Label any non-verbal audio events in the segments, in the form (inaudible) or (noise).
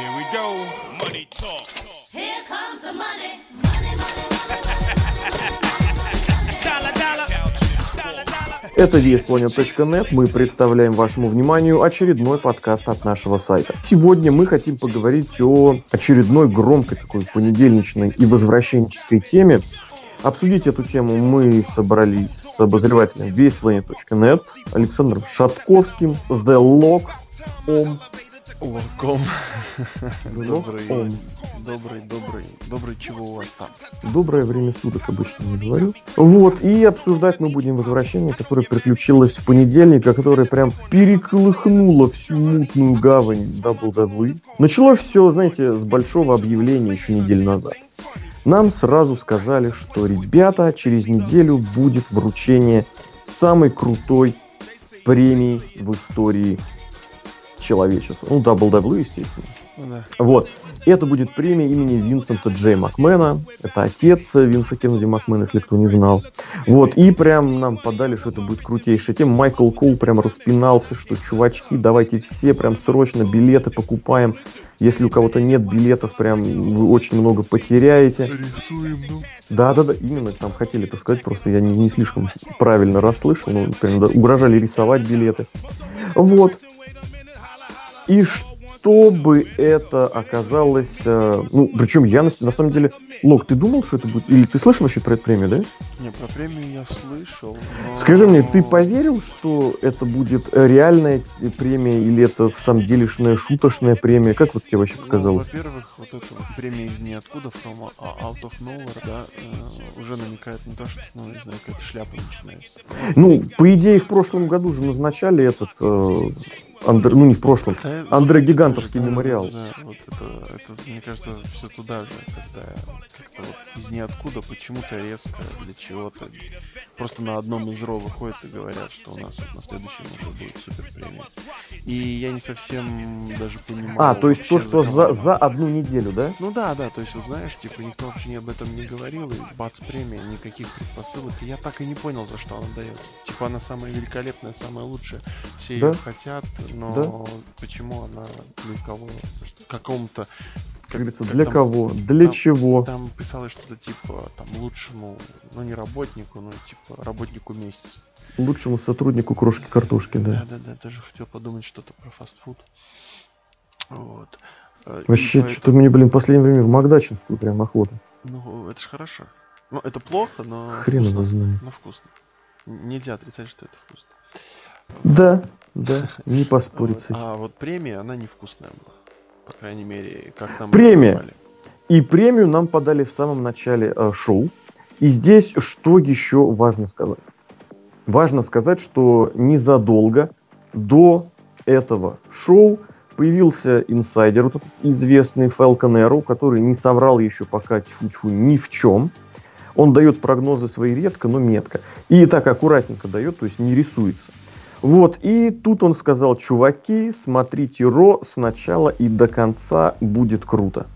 Here we go. Money talk. Here comes the money. Money, money, money. Dollar, dollar. Dollar, dollar. Это VSPlanet.net. Мы представляем вашему вниманию очередной подкаст от нашего сайта. Сегодня мы хотим поговорить о очередной громкой такой понедельничной и возвращенческой теме. Обсудить эту тему мы собрались с обозревателем VSPlanet.net Александром Шатковским, The Lock, Ом. Ловком. Добрый, добрый, добрый, добрый, чего у вас там? Доброе время суток обычно не говорю. Вот, и обсуждать мы будем возвращение, которое приключилось в понедельник, а которое прям переколыхнуло всю мутную гавань WWE. Началось все, знаете, с большого объявления еще неделю назад. Нам сразу сказали, что, ребята, через неделю будет вручение самой крутой премии в истории человечества. Ну, WWE, естественно. Да. Вот. Это будет премия имени Винсента Джей Макмена. Это отец Винса Кеннеди Макмена, если кто не знал. Вот. И прям нам подали, что это будет крутейшая тема. Майкл Коул прям распинался, что чувачки, давайте все прям срочно билеты покупаем. Если у кого-то нет билетов, прям вы очень много потеряете. Рисуем, ну. Да, да, да, именно там хотели это сказать, просто я не, не слишком правильно расслышал, ну, прям, да, угрожали рисовать билеты. Вот. И чтобы это оказалось... э, ну, причем я на, на самом деле... Лок, ты думал, что это будет... Или ты слышал вообще про эту премию, да? Не, про премию я слышал, но... Скажи мне, ты поверил, что это будет реальная премия или это в самом делешная шуточная премия? Как вот тебе вообще Ну, показалось? во-первых, вот эта вот премия из ниоткуда, from a- out of nowhere, да, э, уже намекает на то, что, ну, не знаю, какая-то шляпа начинается. Ну, по идее, в прошлом году же назначали этот... э, Андре- ну, не в прошлом. Андрей вот Гигантовский да, мемориал. Да, вот это, это, мне кажется, все туда же, когда как-то вот из ниоткуда почему-то резко для чего-то просто на одном из ро выходят и говорят, что у нас вот на следующем уже будет супер премия. И я не совсем даже понимаю. А, то есть то, что за, она. за одну неделю, да? Ну да, да, то есть, вот знаешь, типа никто вообще об этом не говорил, и бац, премия, никаких предпосылок. И я так и не понял, за что она дается. Типа она самая великолепная, самая лучшая, все Да. ее хотят, но Да. почему она для кого? Какому-то Как говорится, для там- кого? Для там- чего? Там писалось что-то типа там лучшему, ну не работнику, но типа работнику месяца. Лучшему сотруднику крошки картошки, да. Да, да, да, даже хотел подумать что-то про фастфуд. Вот. Э, Вообще, поэтому- что-то мне, блин, в последнее время в Макдачинскую прям охота. Ну, это ж хорошо. Ну, это плохо, но Хрен его вкусно. знает. Ну, вкусно. Нельзя отрицать, что это вкусно. Да, да, не поспорить. А вот премия, она невкусная была. По крайней мере, как нам Премия. подавали. И премию нам подали в самом начале э, шоу. И здесь что еще важно сказать? Важно сказать, что незадолго до этого шоу появился инсайдер, вот этот известный Falcon Arrow, который не соврал еще пока тьфу-тьфу ни в чем. Он дает прогнозы свои редко, но метко. И так аккуратненько дает, то есть не рисуется. Вот, и тут он сказал, чуваки, смотрите Ро с начала и до конца будет круто.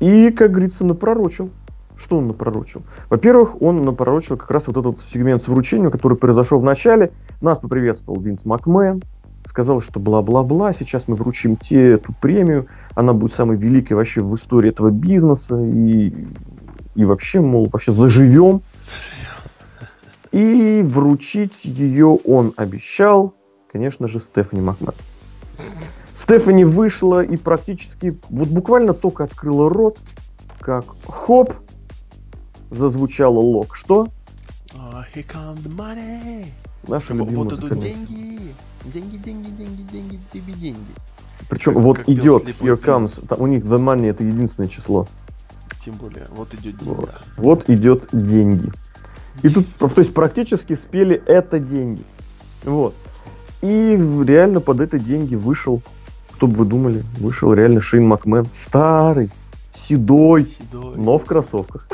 И, как говорится, напророчил. Что он напророчил? Во-первых, он напророчил как раз вот этот сегмент с вручением, который произошел в начале. Нас поприветствовал Винс Макмен, сказал, что бла-бла-бла, сейчас мы вручим те эту премию, она будет самой великой вообще в истории этого бизнеса, и, и вообще, мол, вообще заживем. И вручить ее он обещал, конечно же, Стефани Макмен. Стефани вышла и практически, вот буквально только открыла рот, как хоп, зазвучало лог. Что? А, here come the money. Наша Вот, вот идут деньги. Деньги, деньги, деньги, деньги, тебе деньги. Причем как- вот как идет, here comes, там у них the money это единственное число. Тем более, вот идет деньги. Вот, вот идет деньги. И тут, то есть практически спели это деньги. Вот. И реально под это деньги вышел, кто бы вы думали, вышел реально Шейн Макмен. Старый, седой, Седой. но в кроссовках.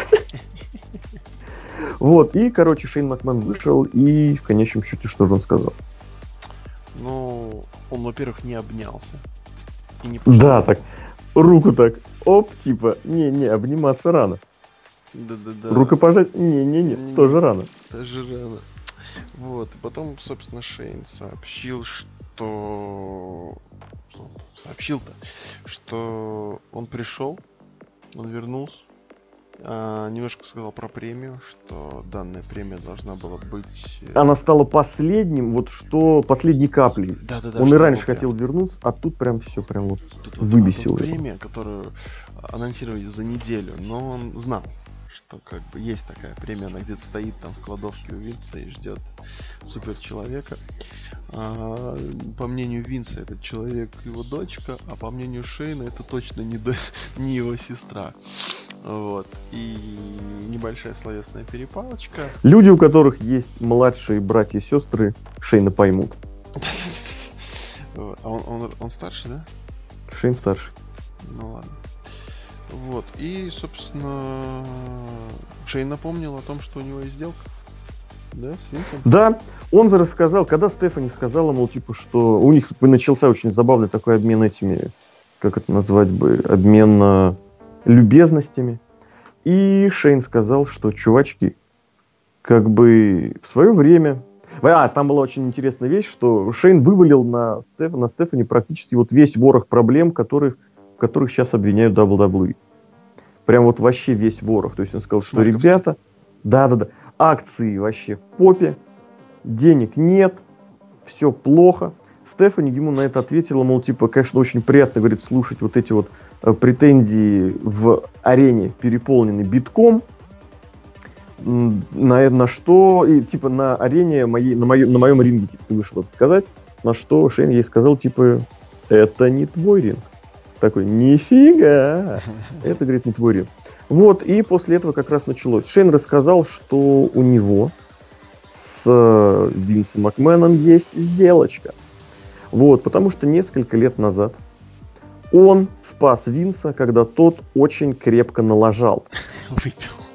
Вот, и, короче, Шейн Макмен вышел, и в конечном счете, что же он сказал? Ну, он, во-первых, не обнялся. И не пошел. Да, так, руку так, оп, типа, не-не, обниматься рано. Да-да-да. Рукопожать, не-не-не, тоже рано. Даже рано. Вот, и потом, собственно, Шейн сообщил, что что... он сообщил-то, что он пришел, он вернулся, а, немножко сказал про премию, что данная премия должна была быть... э, Она стала последним, вот что, последней каплей. Да-да-да, Он и раньше вот прям- хотел вернуться, а тут прям все прям вот Тут вот выбесил тут его. премия, которую анонсировали за неделю, но он знал, что как бы есть такая премия, она где-то стоит там в кладовке у Винса и ждет супер человека. А, по мнению Винса, этот человек его дочка, а по мнению Шейна, это точно не, дочь, (laughs) не его сестра. Вот. И небольшая словесная перепалочка. Люди, у которых есть младшие братья и сестры, Шейна поймут. (laughs) А он, он, он старше, да? Шейн старший. Ну ладно. Вот. И, собственно, Шейн напомнил о том, что у него есть сделка. Да, с Винсом? Да, он же рассказал, когда Стефани сказала, мол, типа, что у них начался очень забавный такой обмен этими, как это назвать бы, обмен э, любезностями. И Шейн сказал, что, чувачки, как бы в свое время... А, там была очень интересная вещь, что Шейн вывалил на, Стеф... на Стефани практически вот весь ворох проблем, которых, в которых сейчас обвиняют WWE. Прям вот вообще весь ворох. То есть он сказал, что ребята, да-да-да, акции вообще в попе, денег нет, все плохо. Стефани ему на это ответила, мол, типа, конечно, очень приятно, говорит, слушать вот эти вот э, претензии в арене, переполненной битком, на, на что, и, типа, на арене моей, на, моем, на моем ринге, типа, ты вышел это сказать, на что Шейн ей сказал, типа, это не твой ринг. Такой, нифига, (laughs) это, говорит, не твой ринг. Вот, и после этого как раз началось. Шейн рассказал, что у него с э, Винсом Макменом есть сделочка. Вот, потому что несколько лет назад он спас Винса, когда тот очень крепко налажал. (laughs) Выпил.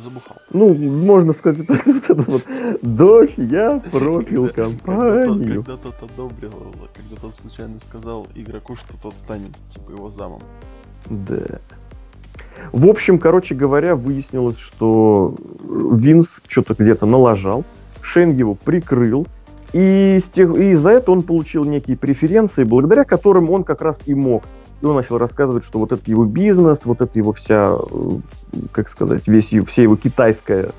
Забухал. Ну, можно сказать, вот это вот, дождь, я тот, компанию. когда тот одобрил, когда тот случайно сказал игроку, что тот станет, типа, его замом. Да. В общем, короче говоря, выяснилось, что Винс что-то где-то налажал, Шейн его прикрыл, и, с тех- и за это он получил некие преференции, благодаря которым он как раз и мог. И он начал рассказывать, что вот это его бизнес, вот это его вся, э, как сказать, весь, вся его китайская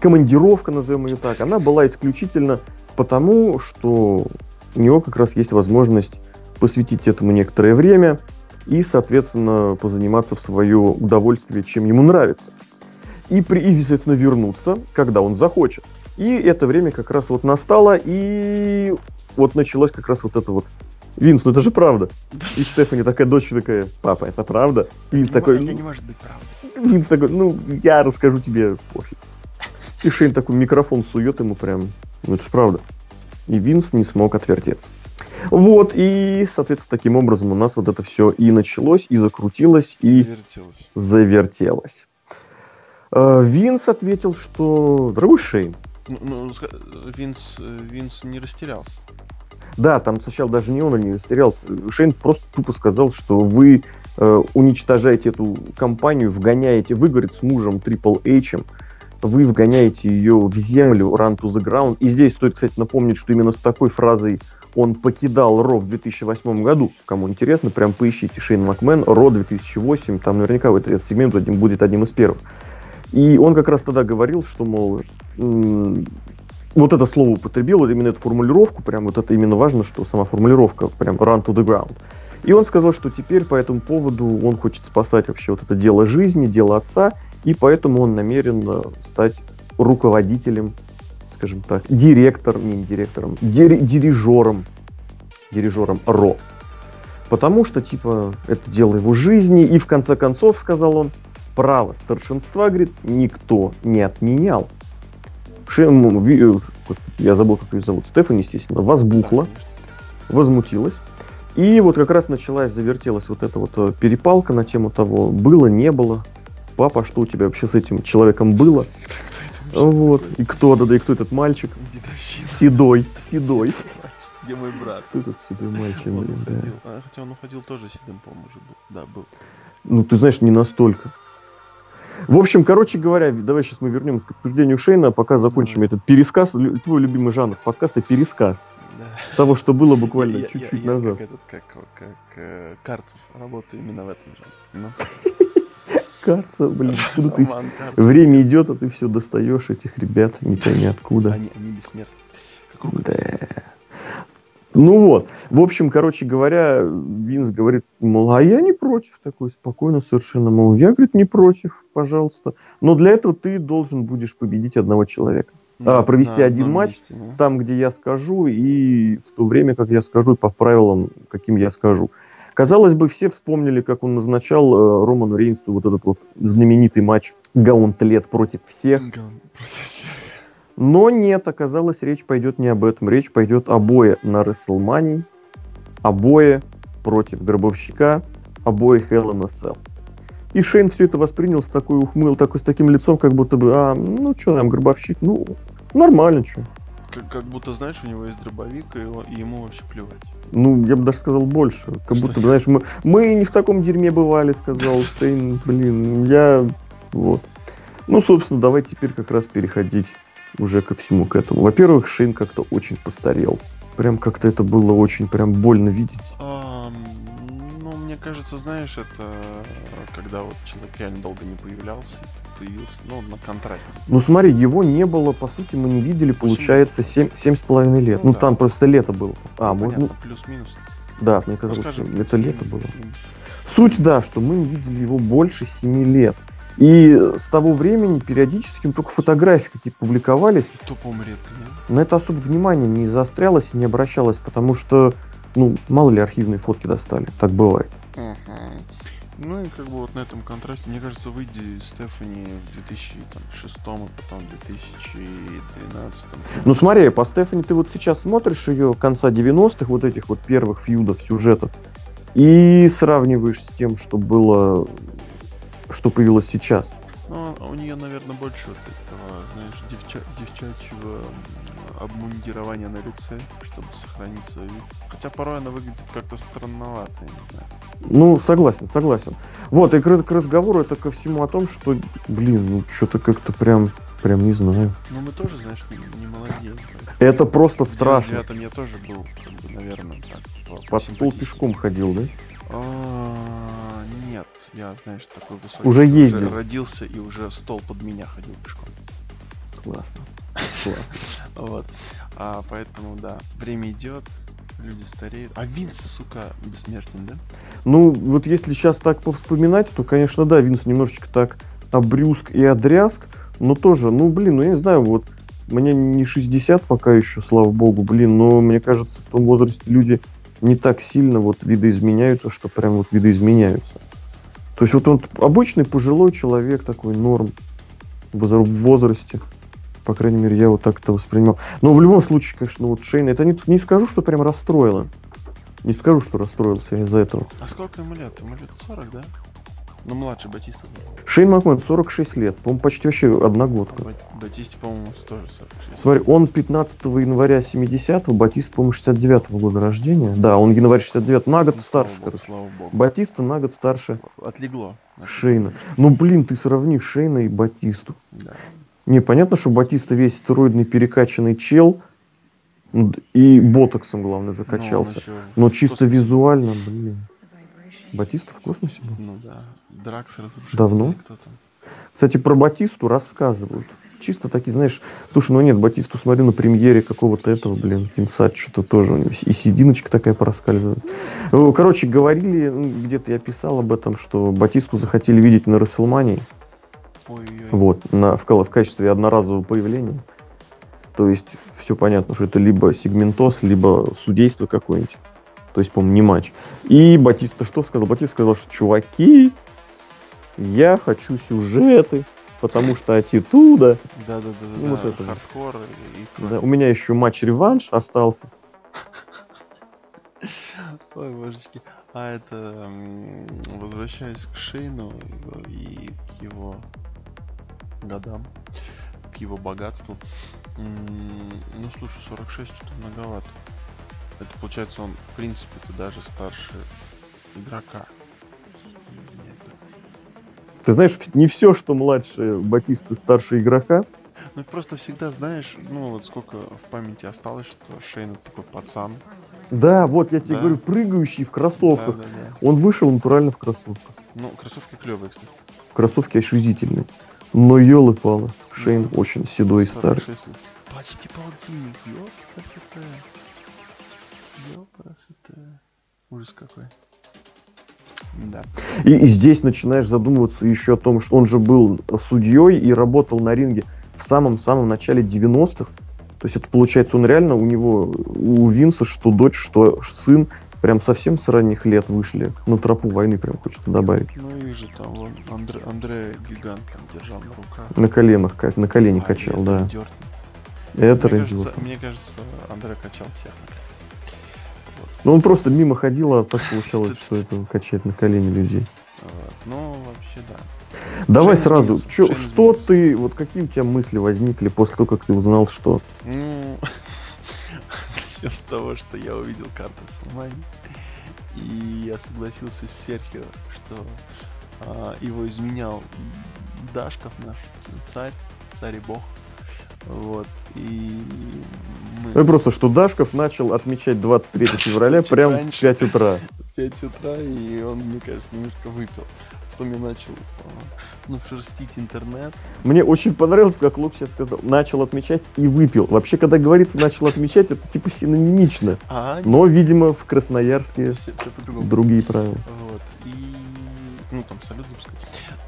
командировка, назовем ее так, она была исключительно потому, что у него как раз есть возможность посвятить этому некоторое время и, соответственно, позаниматься в свое удовольствие, чем ему нравится. И, при, и, соответственно, вернуться, когда он захочет. И это время как раз вот настало, и вот началось как раз вот это вот Винс, ну это же правда. И Стефани такая, дочь такая, папа, это правда? И Винс Это не такой, мо- это «Ну, не может быть правдой. Винс такой, ну, я расскажу тебе после. И Шейн такой микрофон сует ему прям, ну это же правда. И Винс не смог отвертеться. Вот, и, соответственно, таким образом у нас вот это все и началось, и закрутилось, и Завертелось. завертелось. Э, Винс ответил, что, дорогой Шейн, Ну, ну, Винс, э, Винс не растерялся. Да, там сначала даже не он не растерялся, Шейн просто тупо сказал, что вы э, уничтожаете эту компанию, вгоняете, вы, с мужем Triple H, вы вгоняете ее в землю, run to the ground. И здесь стоит, кстати, напомнить, что именно с такой фразой он покидал Ро в 2008 году. Кому интересно, прям поищите Шейн Макмен, Ро 2008, там наверняка вот этот сегмент будет одним из первых. И он как раз тогда говорил, что, мол, вот это слово употребил, вот именно эту формулировку, прям вот это именно важно, что сама формулировка, прям run to the ground. И он сказал, что теперь по этому поводу он хочет спасать вообще вот это дело жизни, дело отца, и поэтому он намерен э, стать руководителем, скажем так, директором, не директором, дири- дирижером, дирижером РО. Потому что, типа, это дело его жизни, и в конце концов, сказал он, право старшинства, говорит, никто не отменял. Шем, ну, э, я забыл, как ее зовут, Стефани, естественно, возбухла, возмутилась. И вот как раз началась, завертелась вот эта вот э, перепалка на тему того, было, не было. Папа, что у тебя вообще с этим человеком было? (laughs) Вот. И кто, да, да, и кто этот мальчик? (laughs) Седой, седой. Где мой брат? Кто этот седой мальчик, блин, да. А, хотя он уходил тоже седым, по-моему, уже был. Да, был. Ну, ты знаешь, не настолько. В общем, короче говоря, давай сейчас мы вернемся к обсуждению Шейна, пока закончим этот пересказ. Твой любимый жанр подкаста пересказ Да. того, что было буквально Я- я- чуть-чуть я назад. Как этот, как, как э, Карцев работаю именно в этом же. Ну, (laughs) Карта, блин, откуда ты? Карцев. Время идет, а ты все достаешь этих ребят, не пойми откуда. Они, они бессмертны. Как рука. Да. Ну вот, в общем, короче говоря, Винс говорит, мол, а я не против, такой спокойно совершенно, мол, я, говорит, не против, пожалуйста. Но для этого ты должен будешь победить одного человека. А, провести на один матч, месте, да. Там, где я скажу, и в то время, как я скажу, и по правилам, каким я скажу. Казалось бы, все вспомнили, как он назначал э, Роману Рейнсу вот этот вот знаменитый матч Гаунтлет против всех. Ган- против всех. Но нет, оказалось, речь пойдет не об этом. Речь пойдет обои на Рестлмании, обои против Гробовщика, обоих Hell in a Cell. И Шейн все это воспринял с такой ухмыл, такой, с таким лицом, как будто бы, а, ну что там, Гробовщик, ну, нормально, что. Как, как будто, знаешь, у него есть дробовик, и, он- и ему вообще плевать. Ну, я бы даже сказал больше. Как Что? будто, знаешь, мы, мы не в таком дерьме бывали, сказал Шейн. Блин, я... Вот. Ну, собственно, давай теперь как раз переходить уже ко всему к этому. Во-первых, Шейн как-то очень постарел. Прям как-то это было очень прям больно видеть. Ам, ну, мне кажется, знаешь, это когда вот человек реально долго не появлялся, появился, ну, на контрасте. Ну, смотри, его не было, по сути, мы не видели, получается, семь, семь с половиной лет. Ну Ну, да. там просто лето было. А, Ну, может, ну, понятно, плюс-минус. да, мне Ну, казалось, скажем, что это семь- лето было. семь. Суть, да, что мы не видели его больше 7 лет. И с того времени периодически ну, только фотографии какие-то публиковались. И то, по-моему, редко, не? На это особо внимание не заострялось и не обращалось, потому что, ну, мало ли архивные фотки достали. Так бывает. Ну и как бы вот на этом контрасте, мне кажется, выйди Стефани в 2006 и потом в 2013. Ну смотри, по Стефани ты вот сейчас смотришь ее конца 90-х, вот этих вот первых фьюдов, сюжетов, и сравниваешь с тем, что было, что появилось сейчас. Ну, а у нее, наверное, больше вот этого, знаешь, девча- девчачьего обмундирования на лице, чтобы сохранить свой вид. Хотя порой она выглядит как-то странновато, я не знаю. Ну, согласен, согласен. Вот, и к, к разговору это ко всему о том, что, блин, ну что-то как-то прям, прям не знаю. Но мы тоже, знаешь, не, не молодеем. Это просто В страшно. 99-м я тоже был, как бы, наверное, так. по- Под посимпатичнее. пешком ходил, да? Я, знаешь, такой высокий. Уже ездил. родился и уже стол под меня ходил пешком. Классно. (laughs) Классно. Вот. А поэтому, да, время идет, люди стареют. А Винс, сука, бессмертен, да? Ну, вот если сейчас так повспоминать, то, конечно, да, Винс немножечко так обрюзг и одрязг, но тоже, ну, блин, ну, я не знаю, вот, мне не 60 пока еще, слава богу, блин, но мне кажется, в том возрасте люди не так сильно вот видоизменяются, что прям вот видоизменяются. То есть вот он обычный пожилой человек, такой норм в возра- в возрасте. По крайней мере, я вот так это воспринимал. Но в любом случае, конечно, вот Шейн, это не, не скажу, что прям расстроило. Не скажу, что расстроился из-за этого. А сколько ему лет? Ему лет 40, да? Ну, младше Батиста. Шейн Макмен 46 лет, по-моему, почти вообще А одногодка. Бат- Батисте, по-моему, тоже 46. Смотри, он 15 января 70-го, Батист, по-моему, 69-го года рождения. Да, он январь 69 на год Ну, старше, богу, слава богу. Батиста на год старше Отлегло. Шейна. Ну, блин, ты сравни Шейна и Батисту. Да. Не, понятно, что Батиста весь стероидный перекачанный чел, и ботоксом, главное, Ну, закачался. ещё Но в чисто визуально, блин. Батиста в космосе был? Ну да. Дракс разрушитель. Давно? Кто там? Кстати, про Батисту рассказывают. Чисто такие, знаешь, слушай, ну нет, Батисту смотрю на премьере какого-то этого, блин, Кинсат, что-то тоже, у него и сединочка такая проскальзывает. Ну, Короче, говорили, где-то я писал об этом, что Батисту захотели видеть на Расселмании, вот, на, в, в качестве одноразового появления. То есть, все понятно, что это либо сегментоз, либо судейство какое-нибудь. То есть, по-моему, не матч. И Батиста что сказал? Батиста сказал, что чуваки, я хочу сюжеты, потому что аттитуда. Да-да-да, Ну, вот да, это хардкор и. Да, у меня еще матч-реванш остался. (laughs) Ой, божечки. А это, возвращаясь к Шейну и к его годам, к его богатству. Ну, слушай, 46 что-то многовато. Это получается он, в принципе, то даже старше игрока. Ты знаешь, не все, что младше Батисты, старше игрока. Ну просто всегда знаешь, ну вот сколько в памяти осталось, что Шейн это такой пацан. Да, вот я тебе Да. говорю, прыгающий в кроссовках. Да, да, да. Он вышел натурально в кроссовках. Ну, кроссовки клевые, кстати. Кроссовки ошизительные. Но елы палы. Шейн очень седой и старый. 46 лет. Почти полтинник, ёлки красота. Ёлки красота. Ужас какой. Да. И, и здесь начинаешь задумываться еще о том, что он же был судьей и работал на ринге в самом-самом начале 90-х. То есть это получается, он реально у него, у Винса, что дочь, что сын, прям совсем с ранних лет вышли на тропу войны, прям хочется добавить. Ну и же там вон Андре, Андре Гигант там держал на руках. На коленах, как на колени А, качал, это да. Ортон. Это мне, кажется, мне кажется, Андре качал всех на коленях. Ну он просто мимо ходил, а так получалось, что это качать на колени людей. Вот. Ну, вообще, да. Давай Шейн сразу, изменился, чё- Шейн что изменился. ты, вот какие у тебя мысли возникли после того, как ты узнал, что Ну, (laughs) начнем с того, что я увидел карту Салмани. И я согласился с Серхио, что а, его изменял Дашков наш царь, царь и бог. Вот. И мы Ну и просто, что Дашков начал отмечать 23 (laughs) февраля прямо в раньше. 5 утра. (laughs) в 5 утра, и он, мне кажется, немножко выпил. Потом я начал а, ну, шерстить интернет. Мне очень понравилось, как Лук сейчас сказал, начал отмечать и выпил. Вообще, когда говорится начал отмечать, это типа синонимично. А, Но, видимо, в Красноярске все, по-другому. другие правила. Вот. И. Ну, там салют запускать.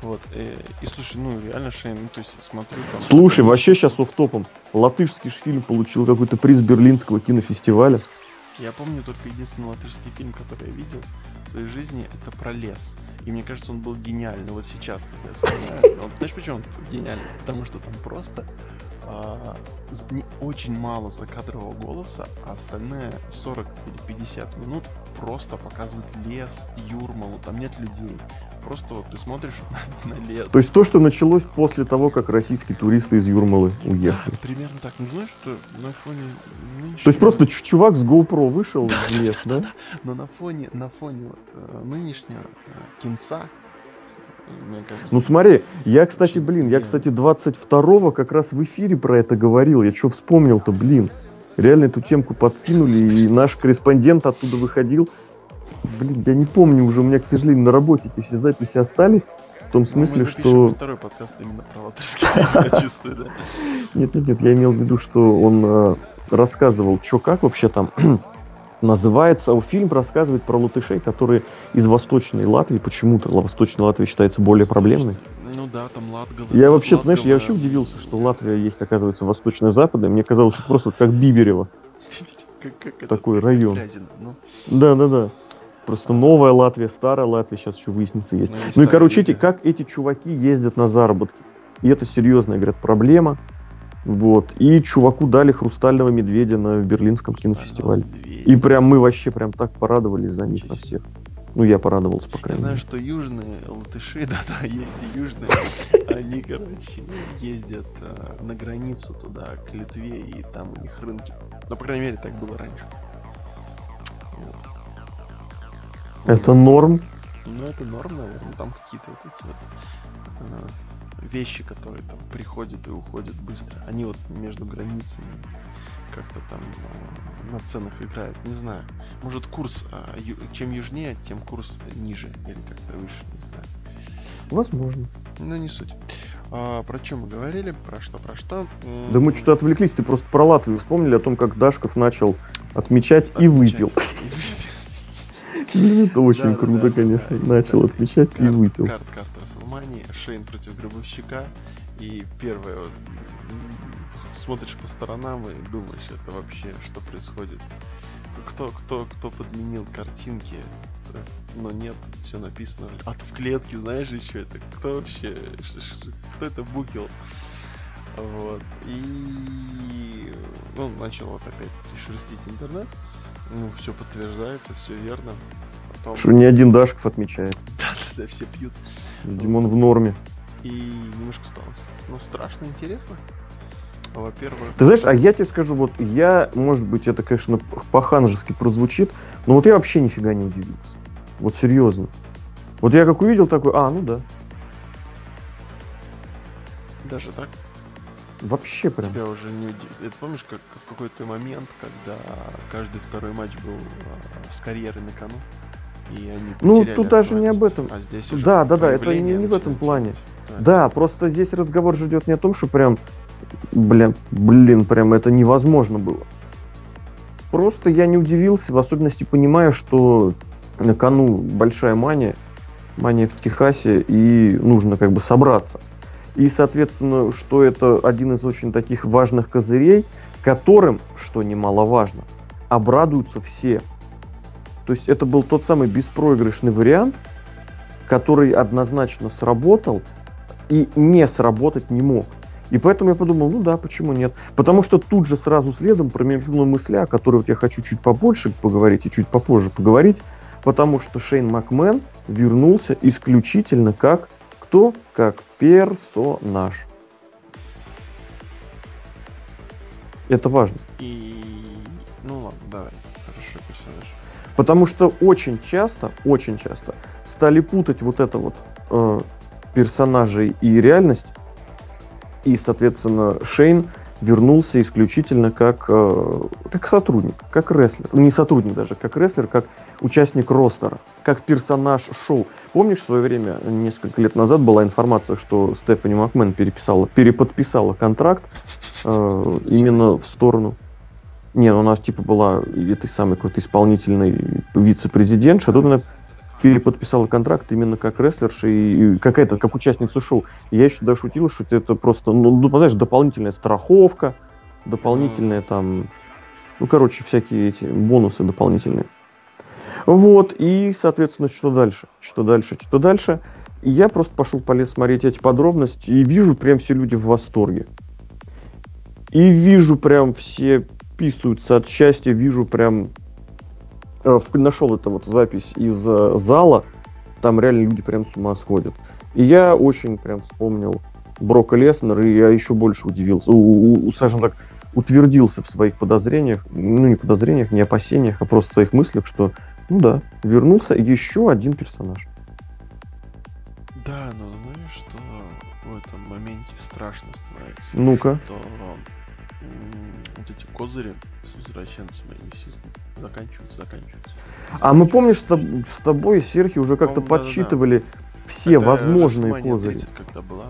Вот. э, И, слушай, ну реально Шейн, ну, то есть смотрю там. Слушай, вообще сейчас оф-топом. Латышский фильм получил какой-то приз Берлинского кинофестиваля. Я помню только единственный латышский фильм, который я видел в своей жизни, это про лес. И мне кажется, он был гениальный. Вот сейчас, когда я вспоминаю. Он, знаешь, почему он гениальный? Потому что там просто а, не- очень мало закадрового голоса, а остальные 40 или 50 минут просто показывают лес, Юрмалу, там нет людей. Просто вот ты смотришь (laughs) на, лес. То есть то, что началось после того, как российские туристы из Юрмалы уехали. Да, примерно так. Ну знаешь, что на фоне нынешнего... То есть просто чувак с GoPro вышел в лес, да? Но на фоне, на фоне вот э, нынешнего э, кинца, мне кажется... Ну смотри, я, кстати, блин, я, кстати, 22-го как раз в эфире про это говорил. Я что вспомнил-то, блин. Реально эту темку подкинули, и наш корреспондент оттуда выходил. Блин, я не помню уже, у меня, к сожалению, на работе эти все записи остались. В том Ну, смысле, мы что... второй подкаст именно про латышский (laughs) я чувствую, да. Нет, нет, нет, я имел в виду, что он э, рассказывал, что как вообще там (clears throat) называется. А Фильм рассказывает про латышей, которые из Восточной Латвии, почему-то Восточная Латвия считается более проблемной. Ну да, там Латгала. Я вообще, знаешь, я вообще удивился, что Латвия есть, оказывается, восточная западная. Мне казалось, что просто вот как Биберево. (laughs) Как- как такой как район. Фрязино, ну. Да, да, да. Просто новая Латвия, старая Латвия, сейчас еще выяснится есть. Ну, есть Ну и, короче, эти, как эти чуваки ездят на заработки. И это серьезная, говорят, проблема. Вот. И чуваку дали хрустального медведя на Берлинском кинофестивале. Медведь. И прям мы вообще прям так порадовались за них на всех. Ну, я порадовался, по Я крайней знаю, мере. что южные латыши, (laughs) да-да, есть и южные, (laughs) они, короче, ездят э, на границу туда, к Литве, и там у них рынки. Ну, по крайней мере, так было раньше. Вот. Это норм. Ну, это норм, наверное. Там какие-то вот эти вот э, вещи, которые там приходят и уходят быстро. Они вот между границами как-то там э, на ценах играют. Не знаю. Может, курс, э, ю- чем южнее, тем курс ниже. Или как-то выше, не знаю. Возможно. Ну, не суть. А, про что мы говорили? Про что, про что? Да мы что-то отвлеклись, ты просто про Латвию вспомнили о том, как Дашков начал отмечать и отмечать. выпил. Это очень круто, конечно. Начал отмечать и выпил. карт, карт Расселмани, Шейн против Гробовщика. И первое, вот, смотришь по сторонам и думаешь, это вообще что происходит. Кто, кто, кто подменил картинки, да? но нет, все написано. От в клетке, знаешь еще это? Кто вообще, кто это букил? Вот. И ну, начал вот опять-таки шерстить интернет. Ну, все подтверждается, все верно. Потом, Что ни один Дашков отмечает. (laughs) да, все пьют. Димон в норме. И немножко стало, ну, страшно интересно. Во-первых, Ты знаешь, а я тебе скажу, вот я, может быть, это, конечно, по-ханжески прозвучит, но вот я вообще нифига не удивился. Вот серьезно. Вот я как увидел такой, а, ну да. даже, так? Вообще прям. Тебя уже не удивит. Это помнишь, как в какой-то момент, когда каждый второй матч был а, с карьерой на кону? И они Ну, тут даже не об этом. А здесь уже Да, да, да, это не, не в этом плане. Так. Да, просто здесь разговор же идет не о том, что прям, блин, блин, прям это невозможно было. Просто я не удивился, в особенности понимая, что на кону большая мания, мания в Техасе, и нужно как бы собраться. И, соответственно, что это один из очень таких важных козырей, которым, что немаловажно, обрадуются все. То есть это был тот самый беспроигрышный вариант, который однозначно сработал и не сработать не мог. И поэтому я подумал, ну да, почему нет? Потому что тут же сразу следом промелькнула мысля, о которой вот я хочу чуть побольше поговорить и чуть попозже поговорить, потому что Шейн Макмен вернулся исключительно как кто? Как персонаж. Это важно. И... Ну ладно, давай. Хорошо, персонаж. Потому что очень часто, очень часто стали путать вот это вот э, персонажей и реальность. И, соответственно, Шейн вернулся исключительно как, э, как сотрудник, как рестлер. Ну, Не сотрудник даже, как рестлер, как участник ростера, как персонаж шоу. Помнишь, в свое время, несколько лет назад, была информация, что Стефани Макмен переписала, переподписала контракт э, именно в сторону не, ну у нас типа была этой самой какой-то исполнительный вице-президент, а тут она переподписала контракт именно как рестлерша и, и какая-то, как участница шоу. И я еще даже шутил, что это просто, ну, ну, знаешь, дополнительная страховка, дополнительная там, ну, короче, всякие эти бонусы дополнительные. Вот, и, соответственно, что дальше? Что дальше? Что дальше? И я просто пошел полез смотреть эти подробности и вижу прям все люди в восторге. И вижу прям все писаются от счастья, вижу прям... э, Нашел это вот запись из э, зала, там реально люди прям с ума сходят. И я очень прям вспомнил Брока Леснера, и я еще больше удивился, у- у- скажем так, утвердился в своих подозрениях, ну не подозрениях, не опасениях, а просто в своих мыслях, что, ну да, вернулся еще один персонаж. Да, но знаешь, что в этом моменте страшно становится? Ну-ка. Что вот эти козыри с возвращенцами, они все заканчиваются, заканчиваются. А мы помнишь, с тоб- с тобой, Серхи, уже как-то подсчитывали все Это возможные козыри. 30 когда была.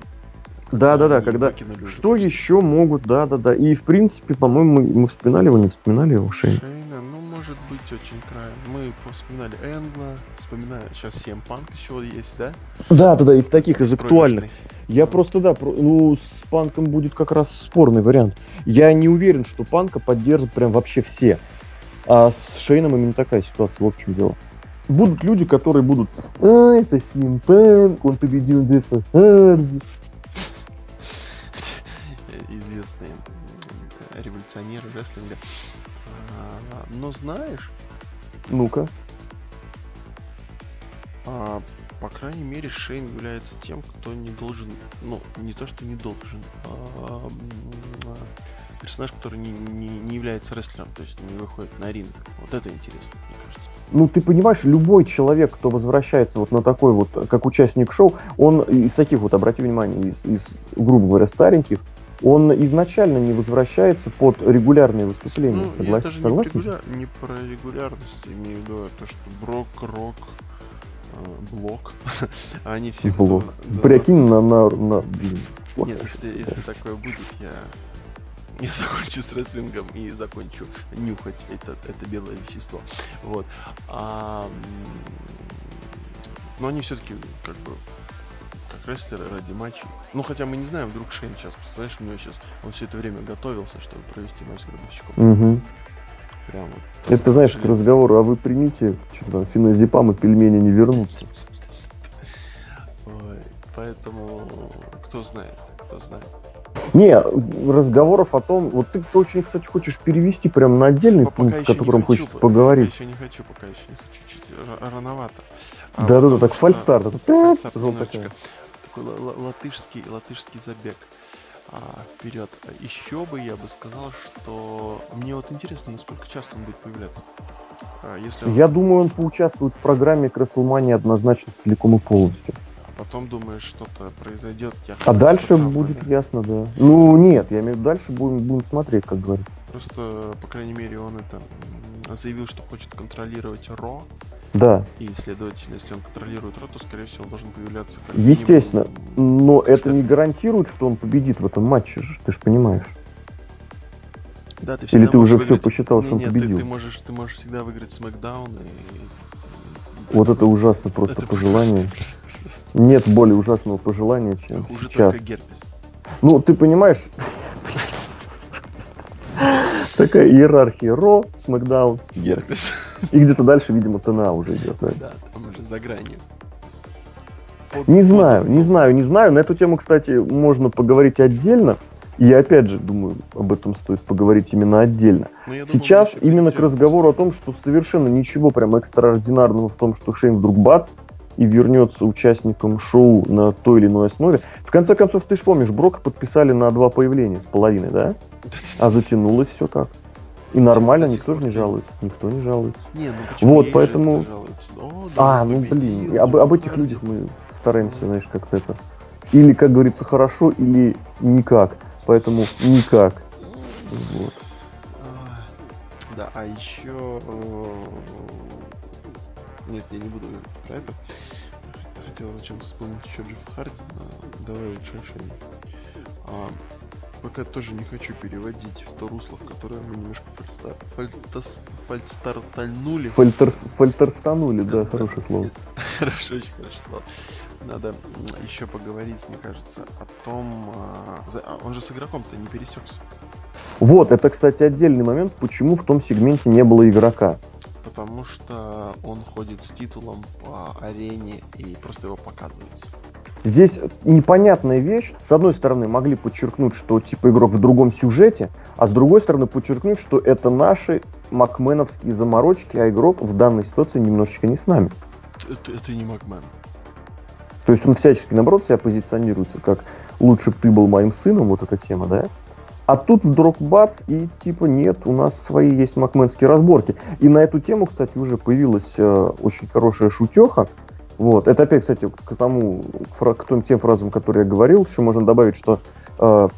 Да-да-да, они когда выкинули уже Что еще могут, да-да-да. И, в принципе, по-моему, мы, мы вспоминали его, не вспоминали его Шейн. Шейна, ну, может быть, очень краем. Мы вспоминали Энгла, вспоминаю, сейчас 7 Панк еще есть, да? Да-да-да, из таких, из актуальных. Я просто, да, про- ну, с Панком будет как раз спорный вариант. Я не уверен, что Панка поддержат прям вообще все. А с Шейном именно такая ситуация, вот в чем дело. Будут люди, которые будут, а, это Сим Панк, он победил Джеффа Харди. (laughs) известные м, революционеры рестлинга. А, Но знаешь, Ну-ка. а, по крайней мере, Шейн является тем, кто не должен, ну, не то, что не должен, а, а, персонаж, который не, не, не является рестлером, то есть не выходит на ринг. Вот это интересно, мне кажется. Ну, ты понимаешь, любой человек, кто возвращается вот на такой вот, как участник шоу, он из таких вот, обрати внимание, из, из грубо говоря, стареньких, он изначально не возвращается под регулярные выступления. Ну, я Согласен? даже не, Согласен? регуля- не про регулярность имею в виду, то, что Брок, Рок, э, Блок, (laughs) они все Блок. да, Прикинь на, на, на, блин. Нет, если, если такое будет, я, (laughs) я закончу с рестлингом и закончу нюхать это, это белое вещество. Вот. А, но они все-таки как бы как рестлеры ради матчей. Ну, хотя мы не знаем, вдруг Шейн сейчас, представляешь, у него сейчас, он все это время готовился, чтобы провести матч с гробовщиком. Мгм. Прям вот. Это, знаешь, к разговору, а вы примите, что там, феназепам и пельмени не вернутся. (laughs) Ой, поэтому кто знает, кто знает. Не, разговоров о том, вот ты очень, кстати, хочешь перевести прям на отдельный Но пункт, о котором хочу, хочется пока поговорить. еще не хочу, пока еще не хочу, чуть ра- рановато. А Да-да-да, потому так фальстарт. Фальстарт пяп, немножечко. такая. Такой ла- ла- латышский, латышский забег а, вперед. Еще бы я бы сказал, что мне вот интересно, насколько часто он будет появляться. А, если он- Я думаю, он поучаствует в программе к WrestleMania однозначно целиком и полностью. потом думаешь, что-то произойдет. тебя А дальше будет ясно, да. Ну, нет, я имею в виду, дальше будем, будем смотреть, как говорится. Просто, по крайней мере, он это заявил, что хочет контролировать Ро, Да, и, следовательно, если он контролирует Ро, то, скорее всего, он должен появляться как естественно. минимум, Но это Стеф- не гарантирует, что он победит в этом матче же, ты же понимаешь. Да, ты Или ты уже можешь все выиграть- посчитал, что он Не-не, ты- победил? Ты, можешь, ты можешь всегда выиграть Смакдаун и... Вот это ужасно просто Это пожелание. (laughs) просто жестко. Нет более ужасного пожелания, чем Хуже сейчас. только герпес. Ну, ты понимаешь, (laughs) такая иерархия Ро, Смакдаун, Герпес. (laughs) и где-то дальше, видимо, ТНА уже идет. да. Да, там уже за гранью. Под- Не под- знаю, не знаю, не знаю. На эту тему, кстати, можно поговорить отдельно. И я опять же думаю, об этом стоит поговорить именно отдельно. Но я думал, Сейчас именно к разговору о том, что совершенно ничего прям экстраординарного в том, что Шейн вдруг бац и вернется участником шоу на той или иной основе. В конце концов, ты же помнишь, Брока подписали на два появления с половиной, да? (laughs) А затянулось все как. И До нормально, никто же не жалуется. Никто не жалуется. Не, ну почему Вот, поэтому-? О, да, А, ну победил, блин, об, об этих людях мы стараемся, знаешь, как-то это. Или, как говорится, хорошо, или никак. Поэтому никак. Вот. А, Да, а еще... Нет, я не буду говорить про это. Хотел зачем вспомнить еще Джеффа Харди, но давай лучше Шейн. Пока тоже не хочу переводить в то русло, в которое мы немножко фальста... фальтас... фальстартальнули. Фальтер, фальтерстанули, да, хорошее слово. (laughs) Хорошо, очень хорошо слово. Надо еще поговорить, мне кажется, о том... а, а, Он же с игроком-то не пересекся. Вот, это, кстати, отдельный момент, почему в том сегменте не было игрока. Потому что он ходит с титулом по арене и просто его показывается. Здесь непонятная вещь. С одной стороны, могли подчеркнуть, что типа игрок в другом сюжете, а с другой стороны, подчеркнуть, что это наши макменовские заморочки, а игрок в данной ситуации немножечко не с нами. Это, это не Макмен. То есть он всячески, наоборот, себя позиционируется как лучше бы ты был моим сыном, вот эта тема, да? А тут вдруг бац, и типа нет, у нас свои есть макменские разборки. И на эту тему, кстати, уже появилась э, очень хорошая шутеха. Вот. Это опять, кстати, к тому, к, тем фразам, которые я говорил, еще можно добавить, что э,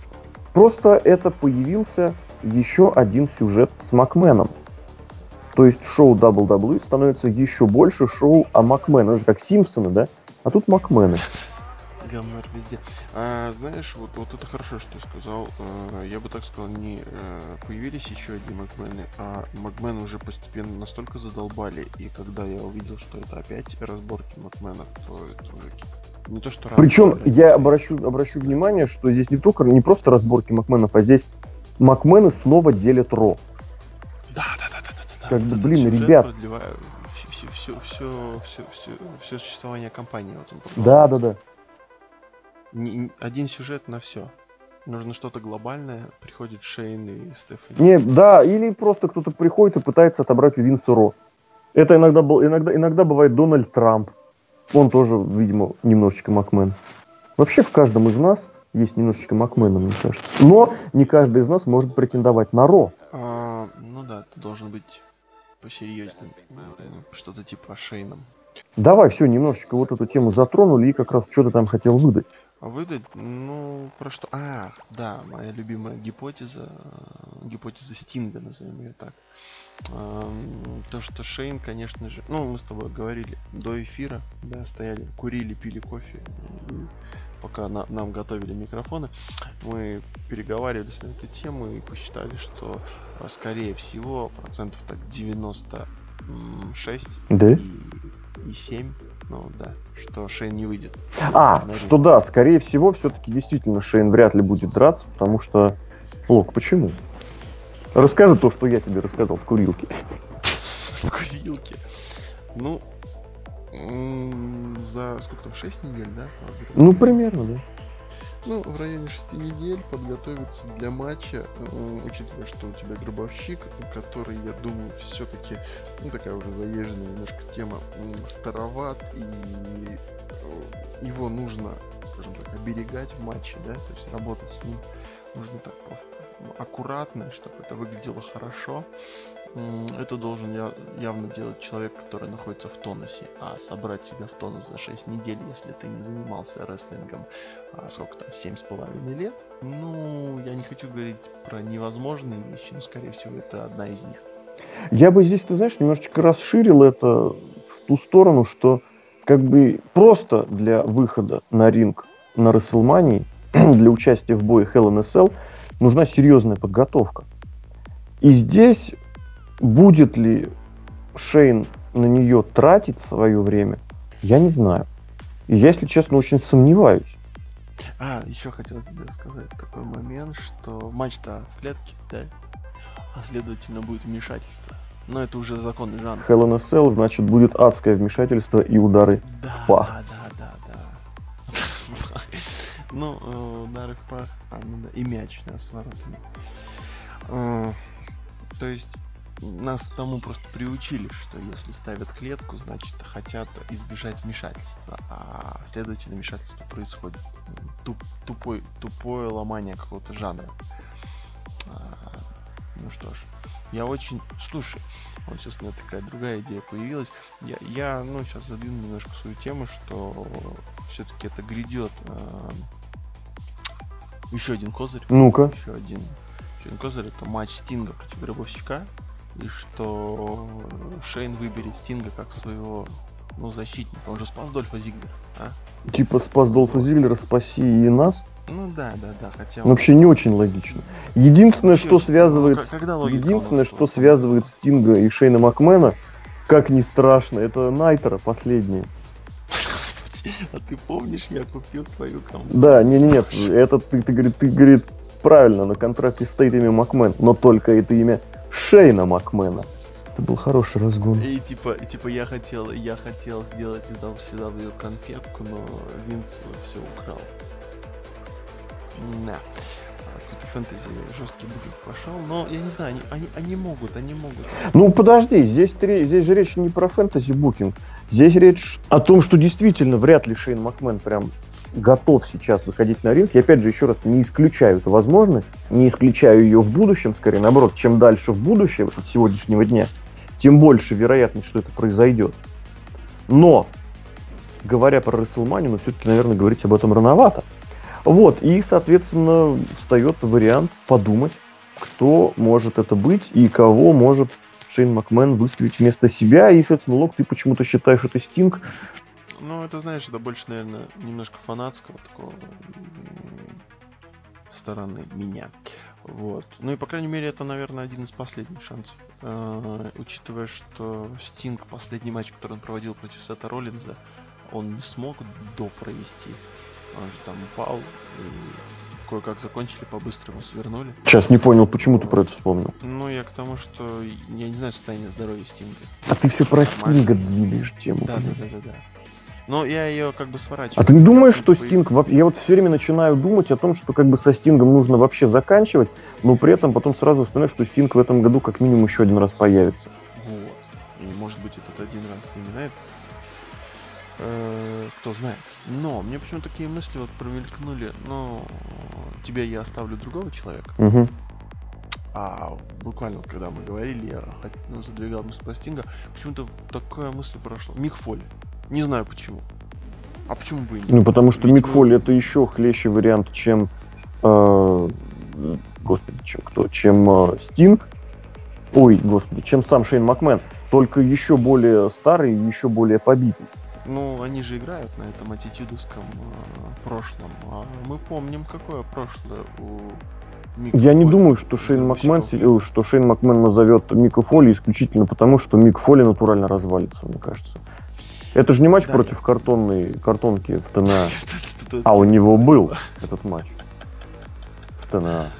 просто это появился еще один сюжет с Макменом. То есть шоу WWE становится еще больше шоу о Макмене. Это как Симпсоны, да? А тут Макмены. Гаммер везде. А, знаешь, вот, вот это хорошо, что ты сказал. Э, Я бы так сказал, не э, появились еще одни Макмены, а Макмены уже постепенно настолько задолбали, и когда я увидел, что это опять разборки Макменов, то это уже не то, что Причем я обращу, обращу внимание, что здесь не только не просто разборки Макменов, а здесь Макмены снова делят Ро. Да, да, да, да, да, да. Как бы, блин, ребят. продлевая все, все, все, все, все, все существование компании. Вот он Да, да, да. Не- один сюжет на все. Нужно что-то глобальное, приходит Шейн и Стефани. Не, да, или просто кто-то приходит и пытается отобрать у Винса Ро. Это иногда, был, иногда, иногда бывает Дональд Трамп. Он тоже, видимо, немножечко Макмен. Вообще в каждом из нас есть немножечко Макмена, мне кажется. Но не каждый из нас может претендовать на Ро. А, ну да, ты должен быть посерьезнее. Что-то типа Шейном. Давай, все, немножечко вот эту тему затронули и как раз что-то там хотел выдать. А выдать, ну, про что? А, да, моя любимая гипотеза, э, гипотеза Стинга, назовем ее так. Ам, То, что Шейн, конечно же, ну, мы с тобой говорили до эфира, да, стояли, курили, пили кофе, пока на- нам готовили микрофоны, мы переговаривались на эту тему и посчитали, что, э, скорее всего, процентов так 96 Да? и, и 7, ну да, что Шейн не выйдет. А, ринг. что да, скорее всего, все-таки действительно Шейн вряд ли будет драться, потому что... Лок, почему? Расскажи то, что я тебе рассказал в курилке. (laughs) в курилке. Ну, за сколько там, 6 недель, да, осталось? Ну, примерно, да. Ну, в районе 6 недель подготовиться для матча, м, учитывая, что у тебя гробовщик, который, я думаю, все-таки, ну, такая уже заезженная немножко тема, староват, и э, его нужно, скажем так, оберегать в матче, да, то есть работать с ним нужно так аккуратно, чтобы это выглядело хорошо. Это должен явно делать человек, который находится в тонусе. А собрать себя в тонус за 6 недель, если ты не занимался рестлингом, а, сколько там, семь с половиной лет, ну, я не хочу говорить про невозможные вещи, но, скорее всего, это одна из них. Я бы здесь, ты знаешь, немножечко расширил это в ту сторону, что как бы просто для выхода на ринг на Расселмании, (clears throat) для участия в a Cell, нужна серьезная подготовка. И здесь будет ли Шейн на нее тратить свое время, я не знаю. И я, если честно, очень сомневаюсь. А, еще хотел тебе сказать такой момент, что матч-то в клетке, да? А следовательно будет вмешательство. Но это уже законный жанр. Hell in a Cell, значит, будет адское вмешательство и удары. Да, пах. да, да, да, да. (laughs) Ну, э, удары в пах, а, ну да, и мяч, да, с воротами. Э, То есть нас тому просто приучили, что если ставят клетку, значит хотят избежать вмешательства, а следовательно вмешательство происходит. Туп- тупой, тупое ломание какого-то жанра. А, Ну что ж, я очень... Слушай, вот сейчас у меня такая другая идея появилась. Я, я ну, сейчас задвину немножко свою тему, что все-таки это грядет. еще один козырь. Ну-ка. Еще один. Еще один козырь это матч Стинга против Гробовщика. И что Шейн выберет Стинга как своего ну, защитника. Он же спас Дольфа Зиглера, а? Типа спас Долфа Зиглера, спаси и нас. Ну да, да, да, хотя... Ну, Вообще не очень спас- логично. Единственное, Вообще, что ну, связывает, к- когда единственное, что связывает Стинга и Шейна Макмена, как ни страшно, это Найтера последнее. Господи, а ты помнишь, я купил твою команду? Да, не, не, нет, это ты, ты, говорит, ты, говорит, правильно, на контракте стоит имя Макмен, но только это имя Шейна Макмена. Это был хороший разгон. И типа, и, типа я хотел, я хотел сделать из WCW конфетку, но Винс все украл. Да. А, Какой-то фэнтези жесткий букет пошел, но я не знаю, они, они, они могут, они могут. Ну подожди, здесь, ре- здесь же речь не про фэнтези букинг. Здесь речь о том, что действительно вряд ли Шейн Макмен прям готов сейчас выходить на ринг. Я опять же еще раз не исключаю эту возможность, не исключаю ее в будущем, скорее наоборот, чем дальше в будущее, вот от сегодняшнего дня, тем больше вероятность, что это произойдет. Но, говоря про Расселманию, ну все-таки, наверное, говорить об этом рановато. Вот, и, соответственно, встает вариант подумать, кто может это быть и кого может Шейн Макмен выставить вместо себя. И, соответственно, Лок, ты почему-то считаешь это Стинг. Ну, это, знаешь, это больше, наверное, немножко фанатского такого стороны меня. Вот. Ну и, по крайней мере, это, наверное, один из последних шансов. Э, учитывая, что Стинг, последний матч, который он проводил против Сета Роллинза, он не смог допровести. Он же там упал, и кое-как закончили, по-быстрому свернули. Сейчас не понял, почему ты про это вспомнил. Ну, я к тому, что я не знаю состояние здоровья Стинга. А ты все про Стинга двигаешь тему. Да, да, да, да, да. Но я ее как бы сворачиваю. А ты не думаешь, что Стинг... Я вот все время начинаю думать о том, что как бы со Стингом нужно вообще заканчивать, но при этом потом сразу вспоминаю, что Стинг в этом году как минимум еще один раз появится. Вот. И может быть этот один раз именно это. Э, Кто знает. Но мне почему такие мысли вот промелькнули. Но тебя я оставлю другого человека. Мгм. А буквально вот когда мы говорили, я ну, задвигал мысль про Стинга, почему-то такая мысль прошла. Мик Фоли. Не знаю почему. А почему бы и нет? Ну, потому что Ведь Мик мы- Фоли это еще хлеще вариант, чем... э, господи, чем кто? Чем э, Стинг. Ой, господи, чем сам Шейн Макмен. Только еще более старый и еще более побитый. Ну, они же играют на этом аттитюдовском э, прошлом. А мы помним, какое прошлое у Мика Я не Фоли. думаю, что Шейн Макмен, э, что Шейн Макмен назовет Мика Фоли исключительно потому, что Мик Фоли натурально развалится, мне кажется. Это же не матч Да, против картонной картонки в ТНА. (laughs) А у него был этот матч в ТНА.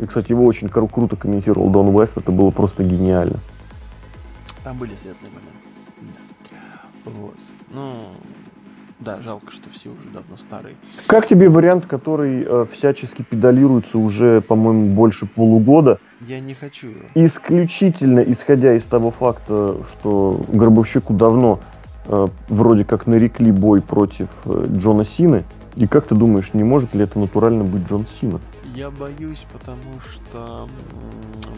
И, кстати, его очень кру- круто комментировал Дон Уэст, это было просто гениально. Там были светлые моменты. Да. Вот. Ну, да, жалко, что все уже давно старые. Как тебе вариант, который э, всячески педалируется уже, по-моему, больше полугода, Я не хочу исключительно исходя из того факта, что Гробовщику давно вроде как нарекли бой против э, Джона Сины. И как ты думаешь, не может ли это натурально быть Джон Сина? Я боюсь, потому что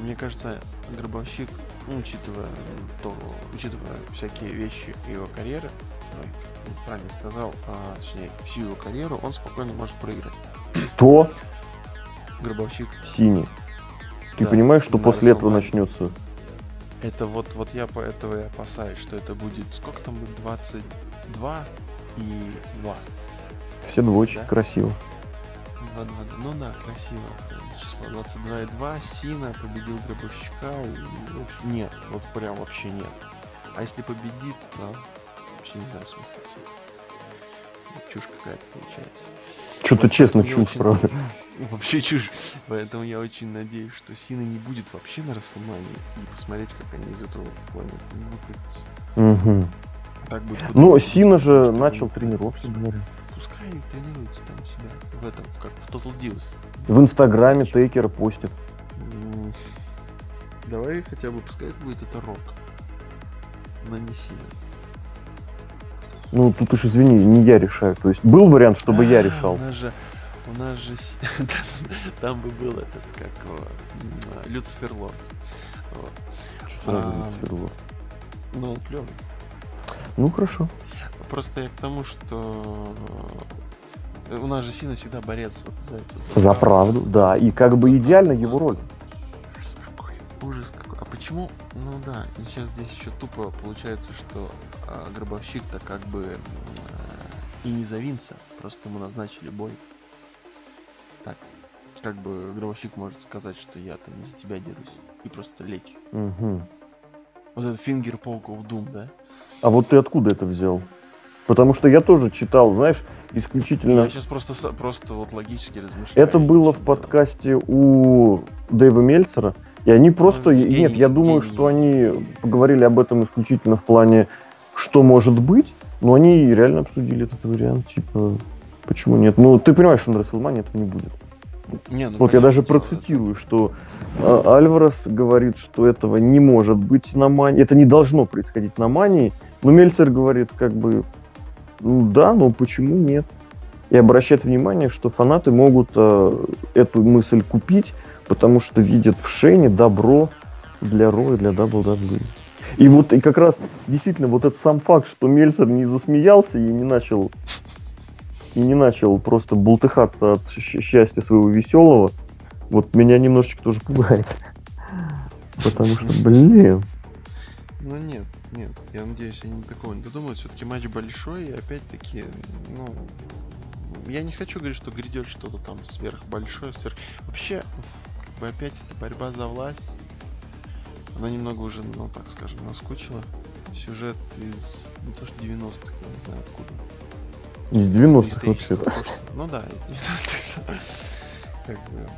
мне кажется, Гробовщик, ну, учитывая то, учитывая всякие вещи его карьеры, я правильно сказал, а, точнее, всю его карьеру, он спокойно может проиграть. То Гробовщик. синий. Ты Да, понимаешь, что после этого начнется? Это вот, вот я поэтому и опасаюсь, что это будет, сколько там будет, 22 и 2. Все двоечки Да? красиво. 2, 2, Ну да, красиво. Число 22 и 2. Сина победил Гробовщика. И, в общем, нет, вот прям вообще нет. А если победит, то вообще не знаю смысла. Чушь какая-то получается. Что-то честно чушь, очень- правда. (laughs) Вообще чушь. Поэтому я очень надеюсь, что Сина не будет вообще на Расселмане. И посмотреть, как они из этого планета выкрутятся. Мгм. Так будет. Ну, Сина же что начал тренировки, говорят. Пускай тренируются там себя. В этом, как в Total Divas. В Инстаграме Тейкер постит. Давай хотя бы, пускай это будет это рок. Но не сильно. Ну, тут уж извини, не я решаю. То есть был вариант, чтобы я решал. У нас же, у нас же, (laughs) там бы был этот, как его, Люцифер Лордс. Вот. Сразу А, Люцифер. Ну, он клевый. Ну, хорошо. Просто я к тому, что э, у нас же Сина всегда борец вот за эту За правду, да. И как бы идеально его роль. Ужас какой. А почему? Ну да, сейчас здесь еще тупо получается, что а, гробовщик-то как бы а, и не за Винса, просто ему назначили бой. Так, как бы гробовщик может сказать, что я-то не за тебя дерусь, и просто лечь. Мгм. Вот этот фингер of Doom, да? А вот ты откуда это взял? Потому что я тоже читал, знаешь, исключительно... Я сейчас просто, просто вот логически размышляю. Это было в подкасте у Дэйва Мельцера. И они просто... Ну, Нет, я думаю, гений. что они поговорили об этом исключительно в плане, что может быть, но они реально обсудили этот вариант, типа, почему нет? Ну, ты понимаешь, что на WrestleMania этого не будет. Не, ну, вот я понятное даже процитирую, что э, Альварес говорит, что этого не может быть на мании, это не должно происходить на мании, но Мельцер говорит, как бы, ну да, но почему нет? И обращает внимание, что фанаты могут э, эту мысль купить, потому что видят в Шейне добро для Ро и для WWE. И вот и как раз действительно вот этот сам факт, что Мельцер не засмеялся и не начал и не начал просто бултыхаться от счастья своего веселого, вот меня немножечко тоже пугает. Потому что, блин, Ну нет, нет, я надеюсь, они такого не додумают. Все-таки матч большой, и опять-таки, ну, я не хочу говорить, что грядет что-то там сверхбольшое, сверх... Вообще, как бы опять эта борьба за власть, она немного уже, ну так скажем, наскучила. Сюжет из, не то что 90-х, я не знаю откуда. из Из 90-х исторического вообще. Ну да, из 90-х. Как бы,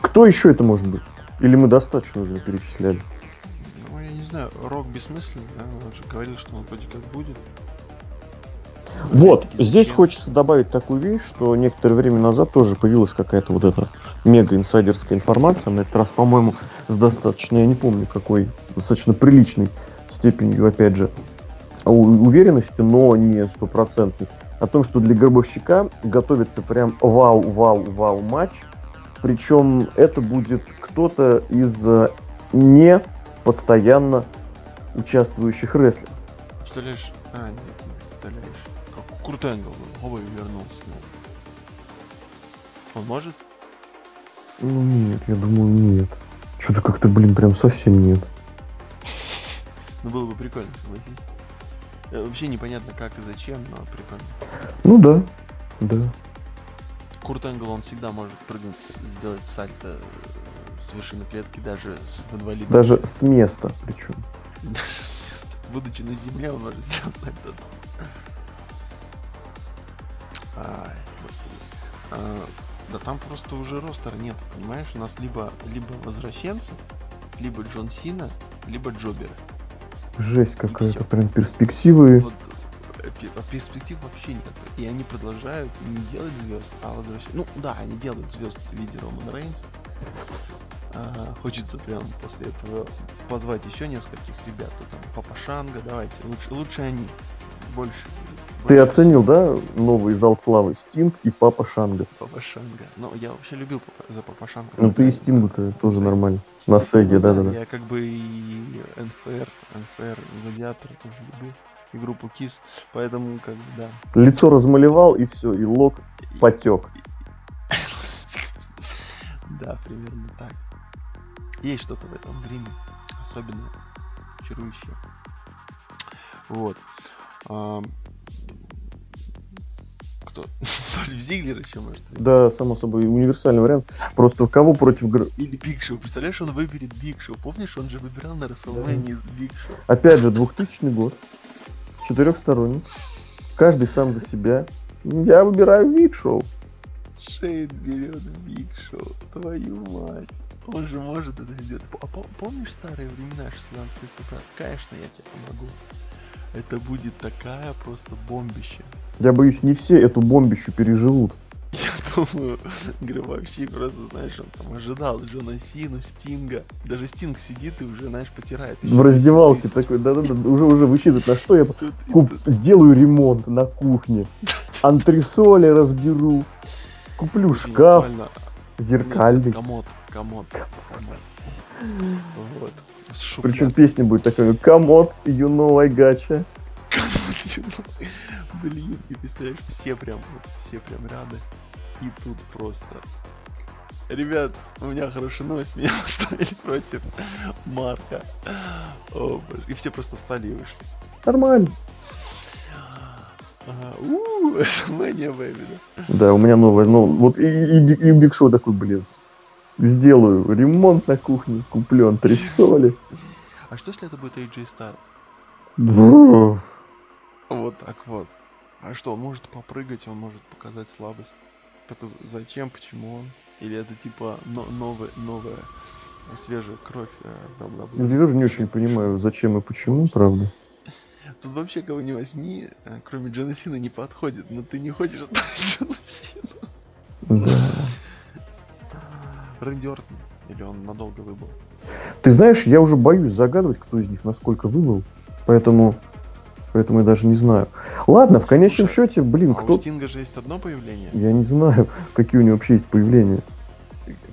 Кто еще это может быть? Или мы достаточно уже перечисляли? ну я не знаю, Рок бессмысленный, да? Он же говорил, что он вроде как будет. Вот, здесь хочется добавить такую вещь, что некоторое время назад тоже появилась какая-то вот эта мега инсайдерская информация, на этот раз, по-моему, с достаточно, я не помню какой, достаточно приличной степенью, опять же, уверенности, но не стопроцентной, о том, что для Гробовщика готовится прям вау-вау-вау матч, причем это будет кто-то из э, не постоянно участвующих рестлеров. Представляешь? А, нет, Курт Энгл, оба вернулся. ну. Он может? Ну нет, я думаю, нет. Что-то как-то, блин, прям совсем нет. (laughs) Ну было бы прикольно, согласись. Э, Вообще непонятно как и зачем, но прикольно. Ну да, да. Курт Энгл, он всегда может прыгнуть, сделать сальто э, с вершины клетки, даже с в инвалидном Даже с места причем. (laughs) Даже с места. Будучи на земле, он может сделать сальто. Ай, господи. А, да там просто уже ростера нет, понимаешь? У нас либо, либо возвращенцы, либо Джон Сина, либо Джоберы. Жесть какая-то, прям перспективы. Вот э, а перспектив вообще нет. И они продолжают не делать звезд, а возвращать. Ну да, они делают звезд в виде Романа Рейнса. А, хочется прям после этого позвать еще нескольких ребят. Там Папа Шанга, давайте. Лучше, лучше они. Больше, Ты оценил, да, новый зал славы Стинг и Папа Шанга? Папа Шанга. Ну, я вообще любил Папа- за Папа Шанга. Ну ты и. Стингу-то тоже нормально. На Сеге, Ну да-да-да. Я как бы и НФР, НФР, Гладиатор тоже любил. И группу Кис. Поэтому, как бы, да. Лицо размалевал, и все, и лок потек. (laughs) Да, примерно так. Есть что-то в этом гриме особенное, чарующее. Вот. Ам, Кто? Дольф (laughs) Зиглер еще может быть? Да, само собой, универсальный вариант. Просто кого против... Или Биг Шоу. Представляешь, он выберет Биг Шоу. Помнишь, он же выбирал на Рестлмании Биг Шоу. Опять же, 2000 год. Четырехсторонний. Каждый сам за себя. Я выбираю вид шоу. Шейд берет Биг Шоу. Твою мать. Он же может это сделать. А пом- помнишь старые времена, 16 лет назад? Конечно, я тебе помогу. Это будет такая просто бомбище. Я боюсь, не все эту бомбищу переживут. Я думаю, (laughs) Гробовщик просто, знаешь, он там ожидал Джона Сину, Стинга. Даже Стинг сидит и уже, знаешь, потирает. В раздевалке Тысяч. такой, да-да-да, уже уже высчитывает, на что я (laughs) куп- сделаю ремонт на кухне. Антресоли разберу. Куплю шкаф зеркальный. Комод, комод, комод. (laughs) Вот. С Причем песня будет такая, комод, you know I gotcha. (laughs) Блин, и представляешь, все прям, все прям рады. И тут просто... Ребят, у меня хорошая новость, (laughs) меня поставили против Марка. О, боже. И все просто встали и вышли. Нормально. Ууу, WrestleMania, (laughs) baby, да? Да, у меня новая, ну, вот и, и, и Биг Шоу такой, блин, сделаю ремонт на кухне, куплю антресоли. А что если это будет AJ Styles? Вот так вот. А что, он может попрыгать, он может показать слабость. Только зачем, почему он? Или это типа но- новая, новая свежая кровь, э. Я тоже не очень понимаю, зачем и почему, правда. Тут вообще кого не возьми, э, кроме Джона Сина не подходит, но ты не хочешь (laughs) стать Джона Сина. Да. Рэнди Ортон. Или он надолго выбыл. Ты знаешь, я уже боюсь загадывать, кто из них насколько выбыл, поэтому, поэтому я даже не знаю. Ладно, в конечном Слушай, счете, блин, а у кто... Стинга же есть одно появление. Я не знаю, (laughs) какие у него вообще есть появления.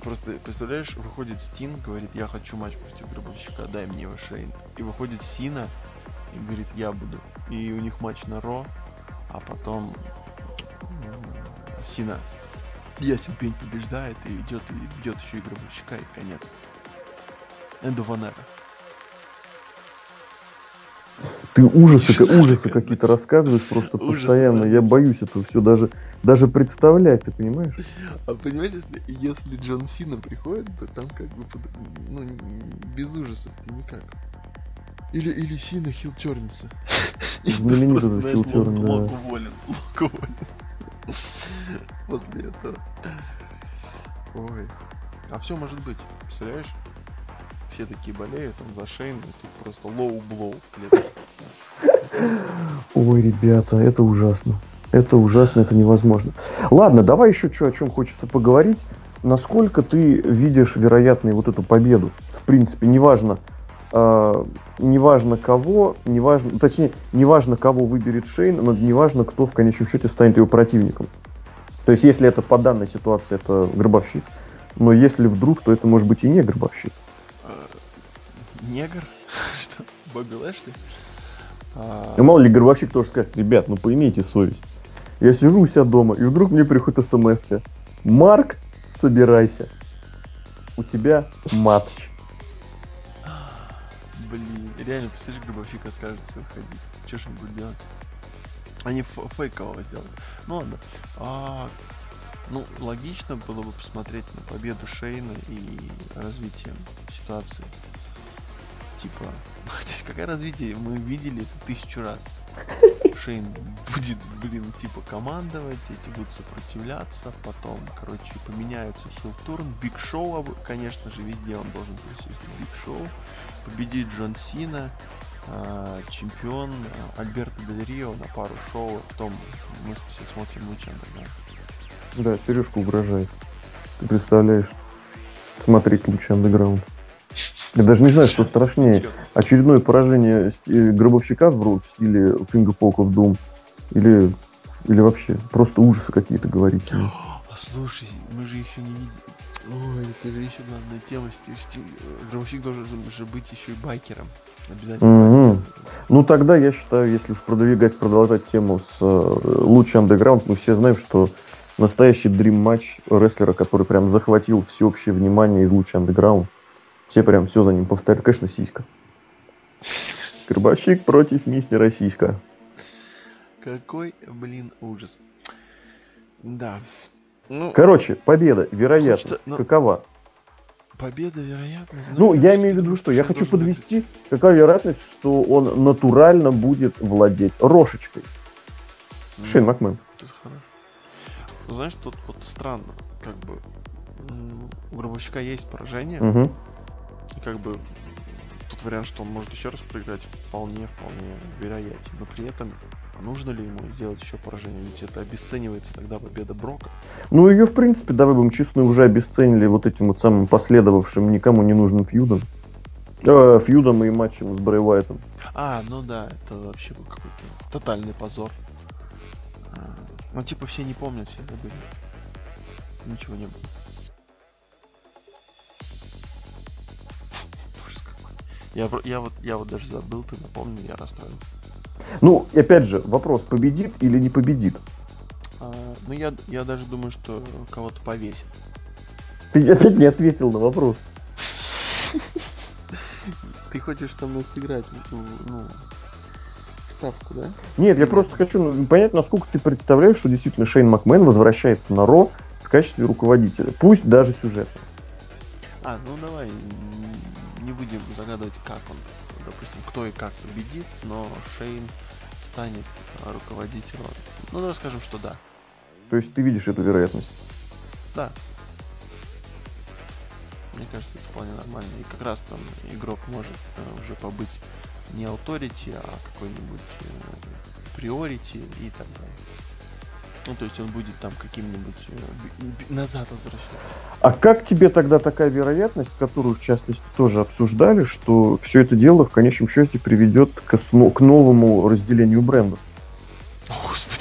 Просто, представляешь, выходит Стинг, говорит, я хочу матч против Гробовщика, дай мне его Шейн. И выходит Сина и говорит, я буду. И у них матч на Ро, а потом Сина ясен пень побеждает и идет и бьет еще и Гробовщика, и конец. An era. Ты ужасы, Что ужасы какие-то рассказываешь просто Ужасы, постоянно. да, Я боюсь этого все даже, даже представлять, ты понимаешь? А понимаешь, если, если Джон Сина приходит, то там как бы под- ну, без ужасов ты никак. Или, или Сина хил тернется. И Знаменитый да. Лок уволен. Лок уволен. (laughs) После этого. Ой. А все может быть, представляешь? Все такие болеют, он за Шейна, и тут просто low blow в клетке. Ой, ребята, это ужасно. Это ужасно, это невозможно. Ладно, давай еще что, о чем хочется поговорить. Насколько ты видишь вероятной вот эту победу? В принципе, неважно, э, неважно кого, неважно, точнее, неважно кого выберет Шейн, но неважно, кто в конечном счете станет его противником. То есть, если это по данной ситуации, это гробовщик. Но если вдруг, то это может быть и не гробовщик. Э, Негр? (laughs) Что? Бобби Лэшли? А, И мало ли гробовщик тоже скажет, ребят, ну поимейте совесть. Я сижу у себя дома, и вдруг мне приходит смс -ка. Марк, собирайся. У тебя матч. Реально, представляешь, гробовщик откажется выходить. Че ж он будет делать? Они фейкового сделали. Ну ладно. А, ну, логично было бы посмотреть на победу Шейна и развитие ситуации. Типа, (laughs) хотя какое развитие? Мы видели это тысячу раз. Шейн будет, блин, типа командовать, эти будут сопротивляться, потом, короче, поменяются heel turn, Биг Шоу, конечно же, везде он должен присутствовать, Биг Шоу, победит Джон Сина, а, чемпион а, Альберто Дель Рио на пару шоу, потом мы все смотрим Луча Андерграунд. Да, сережку угрожает. Ты представляешь? Смотреть лучше андеграунд. Я даже не знаю, что страшнее. Очередное поражение э, гробовщика в в стиле Finger Folk of Doom Или, или вообще просто ужасы какие-то говорите? А слушай, мы же еще не видим. Ой, это же еще главная тема. Стив- Стив- Гробовщик должен же быть еще и байкером. Обязательно. Байкером. Ну тогда я считаю, если уж продвигать, продолжать тему с э, лучший андеграунд, мы все знаем, что настоящий дрим матч рестлера, который прям захватил всеобщее внимание из лучший андеграунд. Все прям все за ним повторяют. Конечно, сиська. Гробовщик против мистера Сиська. Какой, блин, ужас. Да. Ну, Короче, победа, вероятно, Хочется, ну, какова? победа, вероятно. Ну, я имею в виду, что я хочу подвести, какая вероятность, что он натурально будет владеть рошечкой. Шейн Макмен. Это хорошо. Ну, знаешь, тут вот странно, как бы у гробовщика есть поражение, Мгм. и как бы тут вариант, что он может еще раз проиграть, вполне, вполне вероятен. Но при этом нужно ли ему делать еще поражение? Ведь это обесценивается тогда победа Брока. Ну, ее, в принципе, давай будем честны, уже обесценили вот этим вот самым последовавшим никому не нужным фьюдом. Э, фьюдом и матчем с Брэй Уайтом. А, ну да, это вообще был какой-то тотальный позор. А, Ну, типа, все не помнят, все забыли. Ничего не было. (laughs) Я, я вот, я вот даже забыл, ты напомнил, я расстроился. Ну, опять же, вопрос, победит или не победит? А, ну, я, я даже думаю, что кого-то повесит. Ты опять не ответил на вопрос. (laughs) Ты хочешь со мной сыграть, ну, ну, ставку, да? Нет, я просто хочу ну, понять, насколько ты представляешь, что действительно Шейн Макмен возвращается на Ро в качестве руководителя. Пусть даже сюжетно. А, ну давай, не будем загадывать, как он, допустим, кто и как победит, но Шейн станет а, руководителем. Ну, давай скажем, что да. То есть ты видишь эту вероятность. Да. Мне кажется, это вполне нормально. И как раз там игрок может э, уже побыть не authority, а какой-нибудь э, priority и так далее. Ну, то есть он будет там каким-нибудь э, назад возвращаться. А как тебе тогда такая вероятность, которую в частности тоже обсуждали, что все это дело в конечном счете приведет к, к новому разделению брендов? О, господи.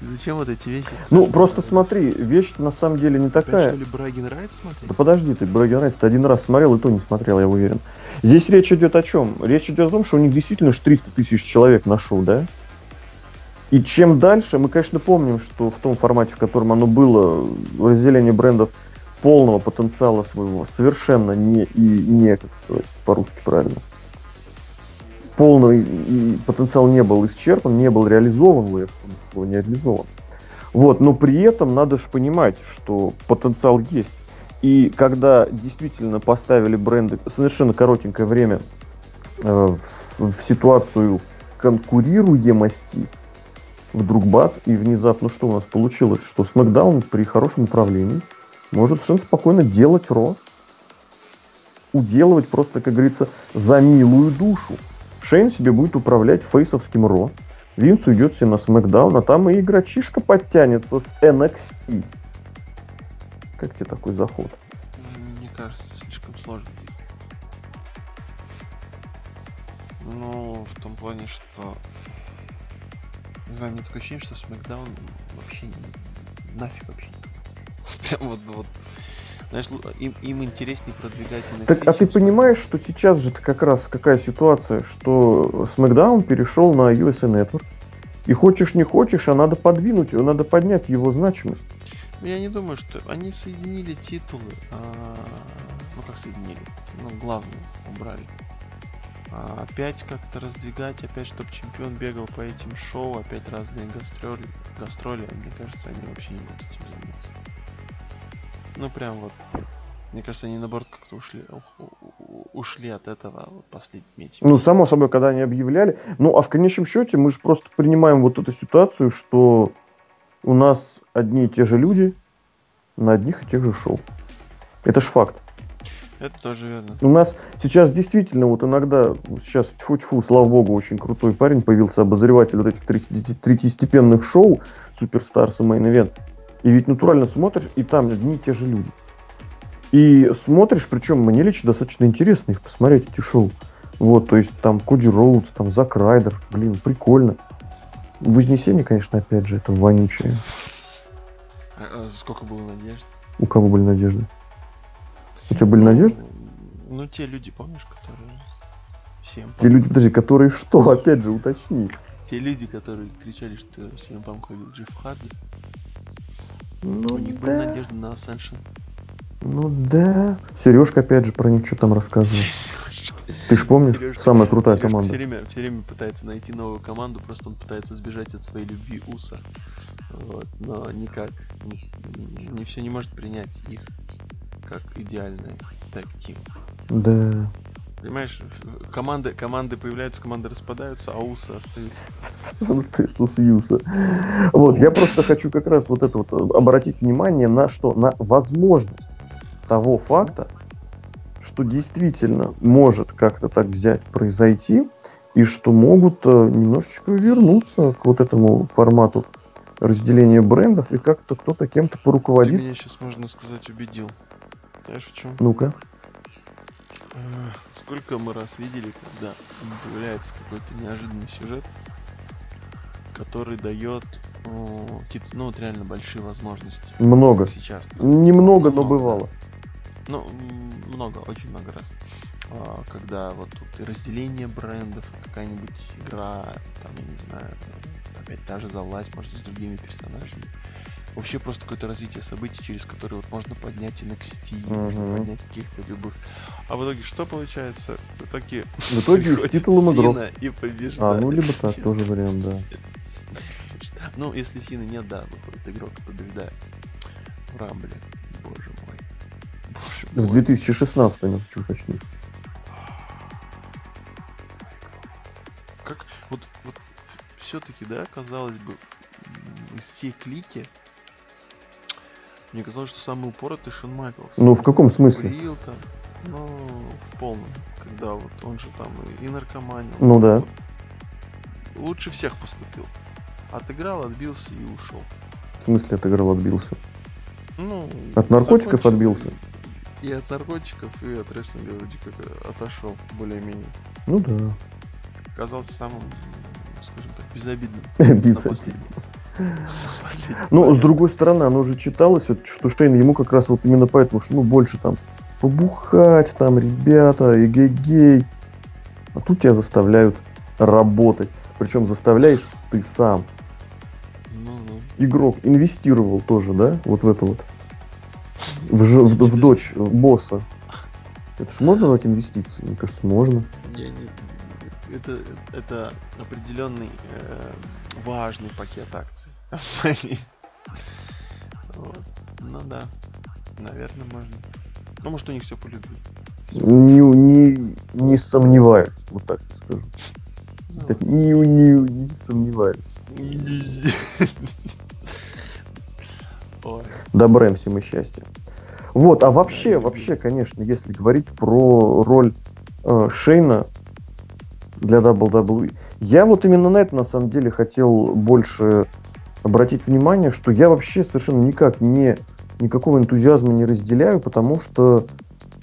(laughs) Зачем вот эти вещи? Ну, просто смотри, вещь на самом деле не Опять, такая. что ли, Брагин Райт смотреть? Да подожди ты, Брэгген Райт, ты один раз смотрел, и то не смотрел, я уверен. Здесь речь идет о чем? Речь идет о том, что у них действительно ж 300 тысяч человек на шоу, да? И чем дальше, мы, конечно, помним, что в том формате, в котором оно было, разделение брендов полного потенциала своего совершенно не и не, как сказать, по-русски правильно, полный потенциал не был исчерпан, не был реализован, слово не реализован. Вот, но при этом надо же понимать, что потенциал есть. И когда действительно поставили бренды совершенно коротенькое время э, в, в ситуацию конкурируемости, вдруг бац, и внезапно что у нас получилось? Что SmackDown при хорошем управлении может совершенно спокойно делать Ро. Уделывать просто, как говорится, за милую душу. Шейн себе будет управлять фейсовским Ро. Винс уйдет себе на SmackDown, а там и игрочишка подтянется с NXT. Как тебе такой заход? Мне кажется, слишком сложно. Ну, в том плане, что... Не знаю, мне такое ощущение, что Смакдаун вообще не- нафиг вообще. (laughs) Прям вот, вот. Знаешь, им, им интереснее продвигать NXT, Так, а ты понимаешь, что сейчас же как раз какая ситуация, что SmackDown перешел на USA Network, и хочешь не хочешь, а надо подвинуть, его, надо поднять его значимость. Ну, Я не думаю, что они соединили титулы. а, Ну как соединили? Ну, главную убрали. А опять как-то раздвигать, опять, чтобы чемпион бегал по этим шоу, опять разные гастроли, гастроли, мне кажется, они вообще не будут этим заниматься. Ну прям вот. Мне кажется, они наоборот как-то ушли, ушли от этого вот последними этими. Ну, само собой, когда они объявляли. Ну, а в конечном счете мы же просто принимаем вот эту ситуацию, что у нас одни и те же люди на одних и тех же шоу. Это ж факт. Это тоже верно. У нас сейчас действительно вот иногда, сейчас тьфу-тьфу, слава богу, очень крутой парень появился, обозреватель вот этих третьи- третьестепенных шоу Суперстарс и Main Event. И ведь натурально смотришь, и там одни и те же люди. И смотришь, причем мне лично достаточно интересно их посмотреть, эти шоу. Вот, то есть там Коди Роудс, там Зак Райдер, блин, прикольно. Вознесение, конечно, опять же, это вонючее. А, а сколько было надежд? У кого были надежды? У тебя были Ну, надежды? Ну, те люди, помнишь, которые... Всем Те люди, подожди, которые что? (laughs) Опять же, уточни. Те люди, которые кричали, что CM Punk победил Джефф Харди, Ну у них были да, надежды на Ascension. ну да. Сережка опять же про них что там рассказывает. Ты ж помнишь, Сережка- самая крутая Сережка команда. Все время, все время пытается найти новую команду, просто он пытается сбежать от своей любви Уса. Вот, но никак, не, не все не может принять их как идеальный тег-тим. Да. Понимаешь, команды, команды появляются, команды распадаются, а Усы остаются. Он остается с Юса. Вот, я просто хочу как раз вот это вот э, обратить внимание на что? На возможность того факта, что действительно может как-то так взять, произойти, и что могут э, немножечко вернуться к вот этому формату разделения брендов, и как-то кто-то кем-то Ты поруководит. меня сейчас, можно сказать, убедил. В чем? Ну-ка. Сколько мы раз видели, когда появляется какой-то неожиданный сюжет, который дает ну, вот реально большие возможности. Много. Сейчас. Немного, но бывало. Ну, много, очень много раз. А, Когда вот тут и разделение брендов, какая-нибудь игра, там, я не знаю, опять та же за власть, может, с другими персонажами. Вообще просто какое-то развитие событий, через которые вот можно поднять NXT, можно Мгм. поднять каких-то любых. А в итоге что получается? В итоге, В итоге (laughs) титулом игрок. Сина и побеждает. А, ну либо так, (laughs) тоже вариант, да. Ну, если Сины нет, да, выходит игрок и побеждает. В Рамбле. Боже мой. Боже В мой. 2016 я хочу уточнить. Как вот, вот все-таки, да, казалось бы, из всей клики, мне казалось, что самый упоротый Шон Майклс. Ну, в каком смысле? Курил там, ну, в полном, когда вот он же там и, и наркоманил. Ну да. Лучше всех поступил. Отыграл, отбился и ушел. В смысле отыграл, отбился? Ну, От наркотиков отбился? И от наркотиков, и от рестлинга вроде как отошел, более-менее. Ну да. Казался самым, скажем так, безобидным. (laughs) На Ну, с другой стороны, оно же читалось, вот, что Шейн ему как раз вот именно поэтому, что ну больше там побухать, там, ребята, эгегей. А тут тебя заставляют работать. Причем заставляешь ты сам. Ну, ну. Игрок инвестировал тоже, да, вот в это вот. В, ж- в- в дочь босса. Это ж можно назвать инвестицией? Мне кажется, можно. Я не- Это, это определенный э, важный пакет акций. (laughs) Вот. Ну да, наверное, можно. Ну, может, у них все будет. Не, не, не сомневаюсь, вот так скажу. Ну, Так, не, не, не сомневаюсь. (laughs) Ой, Добра им всем и счастья. Вот, а вообще, вообще, конечно, если говорить про роль э, Шейна для WWE, я вот именно на это на самом деле хотел больше обратить внимание, что я вообще совершенно никак не никакого энтузиазма не разделяю, потому что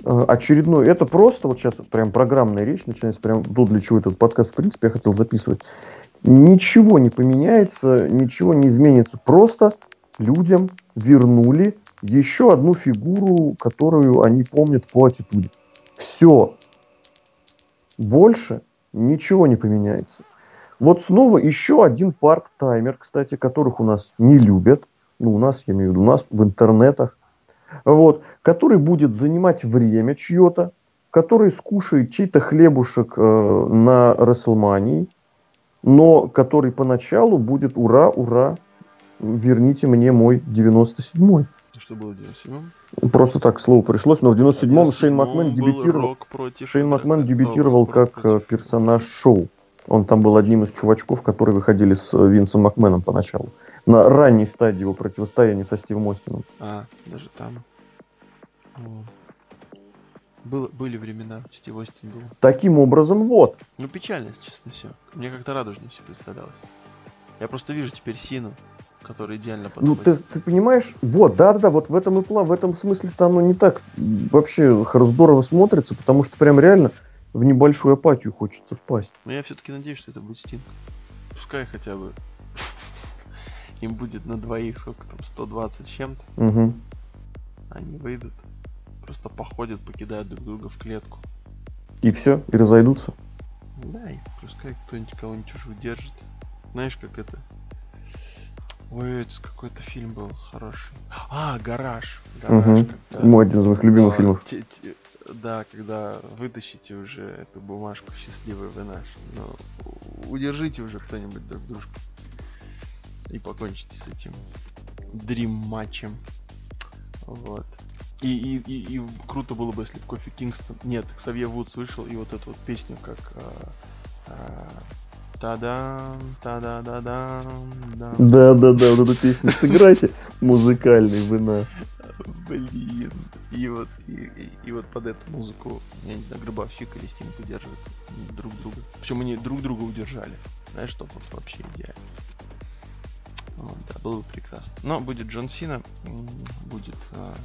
э, очередной, это просто вот сейчас прям программная речь начинается, прям то, для чего этот подкаст в принципе я хотел записывать. Ничего не поменяется, ничего не изменится, просто людям вернули еще одну фигуру, которую они помнят по аттитуде. Все. Больше ничего не поменяется. Вот снова еще один парт-таймер, кстати, которых у нас не любят. Ну, у нас, я имею в виду, у нас в интернетах. Вот, который будет занимать время чье-то, который скушает чей-то хлебушек э, на Расселмании, но который поначалу будет ура, ура, верните мне мой 97-й. Что было в 97-м? Просто так слово пришлось, но в 97-м Шейн 97-м Макмен дебютировал. Против... Шейн Макмен дебютировал как э, против- персонаж шоу. Он там был одним из чувачков, которые выходили с э, Винсом Макменом поначалу. На ранней стадии его противостояния со Стивом Остином. А, даже там. О. Было, были времена, Стив Остин был. Таким образом, вот. Ну, печально, если честно, все. Мне как-то радужнее все представлялось. Я просто вижу теперь Сину, который идеально Ну, подходит. ты, ты понимаешь, вот, да-да, вот в этом и пла, в этом смысле-то оно не так вообще здорово смотрится, потому что прям реально в небольшую апатию хочется впасть. Но я все-таки надеюсь, что это будет Стинг. Пускай хотя бы (laughs) им будет на двоих, сколько там, 120 с чем-то. Мгм. Они выйдут, просто походят, покидают друг друга в клетку. И все, и разойдутся. Да, и пускай кто-нибудь кого-нибудь уже удержит. Знаешь, как это? Ой, это какой-то фильм был хороший. А, гараж. Гараж, Мгм. когда- Мой один из моих любимых А, фильмов. те- те- Да, когда вытащите уже эту бумажку счастливый вы наш. Но удержите уже кто-нибудь друг дружку. И покончите с этим дрим матчем. Вот. И, и, и, и круто было бы, если бы Кофи Кингстон... Нет, Ксавье Вудс вышел и вот эту вот песню, как... а, а, Та-дам, та-да-да-дам, дам. Да, да, да, вот эту песню сыграйте. Музыкальный вы на. Блин. И вот, и, и- и вот под эту музыку, я не знаю, Гробовщик или Стинг удерживают друг друга. Причем они друг друга удержали. Знаешь, что вот вообще идеально. Вот, да, было бы прекрасно. Но будет Джон Сина, будет а,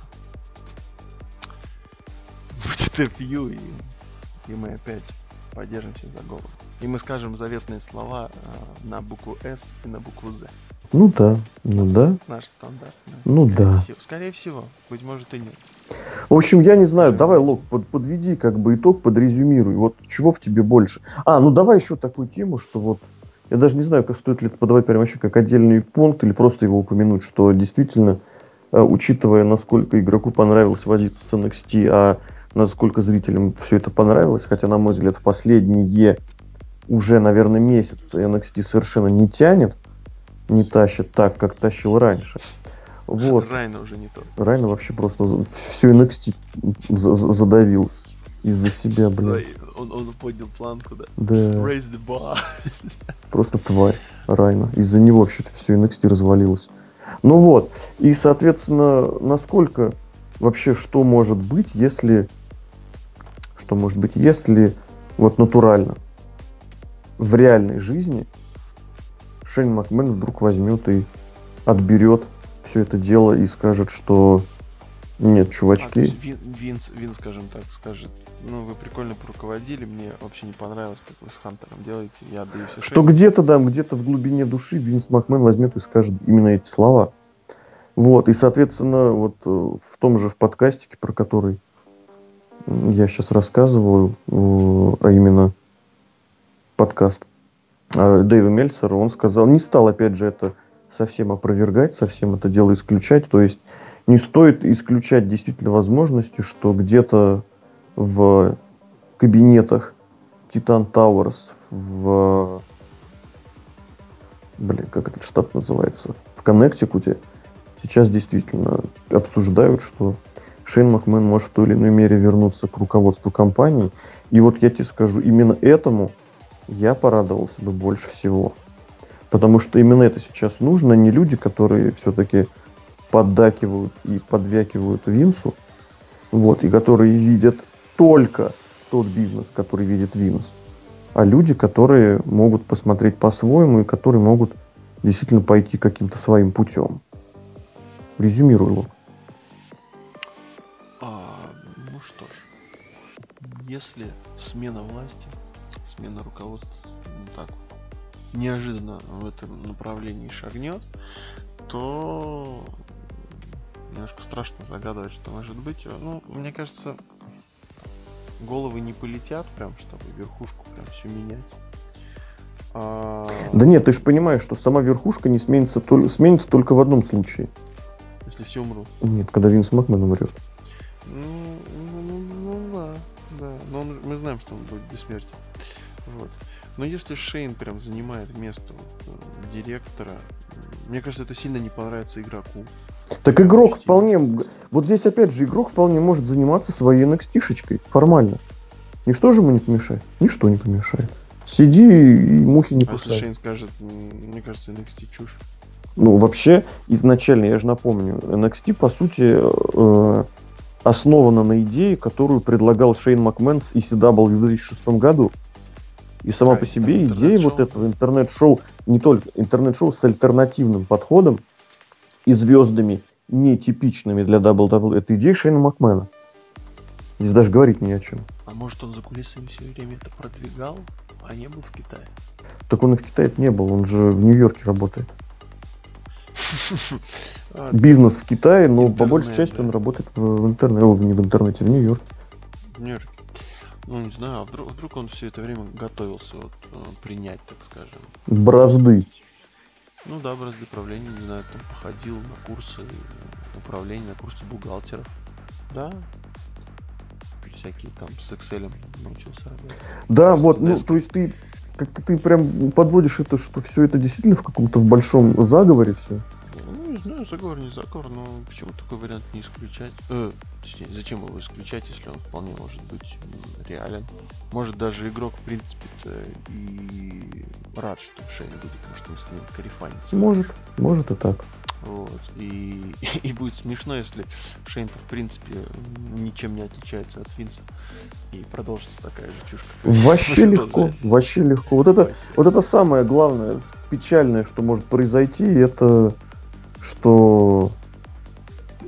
(laughs) будет интервью, и, и мы опять подержимся за голову. И мы скажем заветные слова а, на букву С и на букву З. Ну да, ну да. Наш стандарт. Ну Скорее да. всего. Скорее всего. Быть может и нет. В общем, я не знаю, давай, Лок, под- подведи как бы итог, подрезюмируй. Вот чего в тебе больше? А, ну давай еще такую тему, что вот я даже не знаю, как стоит ли это подавать прям вообще как отдельный пункт или просто его упомянуть, что действительно, э, учитывая, насколько игроку понравилось возиться с NXT, а насколько зрителям все это понравилось, хотя, на мой взгляд, в последние уже, наверное, месяцы NXT совершенно не тянет, не тащит так, как тащил раньше. Вот. Райна уже не тот. Райна вообще просто всю NXT за- за- задавил из-за себя, блин. Он, он поднял планку, да. Да, Raise the bar. (laughs) просто тварь Райна. Из-за него вообще-то все NXT развалилось. Ну вот, и, соответственно, насколько вообще что может быть, если... Что может быть, если вот натурально в реальной жизни Шейн Макмен вдруг возьмет и отберет все это дело и скажет, что нет, А, чувачки, есть Вин, Винс, Вин, скажем так, скажет, ну вы прикольно поруководили, мне вообще не понравилось, как вы с Хантером делаете, я отдаю все что где-то, да, где-то в глубине души Винс Макмен возьмет и скажет именно эти слова. Вот, и, соответственно, вот э, в том же в подкастике, про который я сейчас рассказываю, э, а именно подкаст э, Дэйва Мельцера, он сказал, не стал, опять же, это совсем опровергать, совсем это дело исключать, то есть не стоит исключать действительно возможности, что где-то в кабинетах Титан Тауэрс в... Блин, как этот штат называется? В Коннектикуте сейчас действительно обсуждают, что Шейн Макмен может в той или иной мере вернуться к руководству компании. И вот я тебе скажу, именно этому я порадовался бы больше всего. Потому что именно это сейчас нужно, не люди, которые все-таки поддакивают и подвякивают Винсу, вот, и которые видят только тот бизнес, который видит Винс, а люди, которые могут посмотреть по-своему и которые могут действительно пойти каким-то своим путем. Резюмирую. Лок. А, ну что ж, если смена власти, смена руководства, ну так неожиданно в этом направлении шагнет, то немножко страшно загадывать, что может быть. Ну, мне кажется, головы не полетят прям, чтобы верхушку прям все менять. А, Да нет, ты же понимаешь, что сама верхушка не сменится, тол- сменится только в одном случае. Если все умрут. Нет, когда Винс Макмен умрет. Ну, ну, ну, ну, да, да. Но он- мы знаем, что он будет бессмертен. Вот. Но если Шейн прям занимает место вот, э, директора, мне кажется, это сильно не понравится игроку. Так игрок вполне... Вот здесь опять же игрок вполне может заниматься своей NXT-шечкой. Формально. Ничто же ему не помешает. Ничто не помешает. Сиди и мухи не А если кусай. Шейн скажет, мне кажется, NXT чушь. Ну, вообще, изначально, я же напомню, NXT, по сути, э, основана на идее, которую предлагал Шейн Макмен с ECW в 2006 году. И сама А, по себе идея вот этого интернет-шоу, не только интернет-шоу с альтернативным подходом и звездами нетипичными для WWE, это идея Шейна Макмена. Здесь даже говорить не о чем. А может он за кулисами все время это продвигал, а не был в Китае? Так он и в Китае не был, он же в Нью-Йорке работает. (laughs) А, бизнес в Китае, но по большей части он работает в, интернете, не в интернете, в Нью-Йорке. в Нью-Йорке. Ну, не знаю, а вдруг, вдруг он все это время готовился вот, э, принять, так скажем. Бразды. Ну да, бразды правления, не знаю, там походил на курсы управления, на курсы бухгалтеров. Да. Всякие там с Excel научился работать. Да, Просто вот, ну, деск. то есть ты как-то ты прям подводишь это, что все это действительно в каком-то большом заговоре все. Ну, не знаю, заговор, не заговор, но почему такой вариант не исключать? Э, точнее, зачем его исключать, если он вполне может быть реален? Может даже игрок, в принципе-то, и рад, что Шейн будет, потому что он с ним карифанится. Может, может и так. Вот. И, (laughs) и будет смешно, если Шейн-то, в принципе, ничем не отличается от Винса. И продолжится такая же чушка. Вообще Что легко, вообще легко. Вот это, Вообще. вот это самое главное, печальное, что может произойти, это что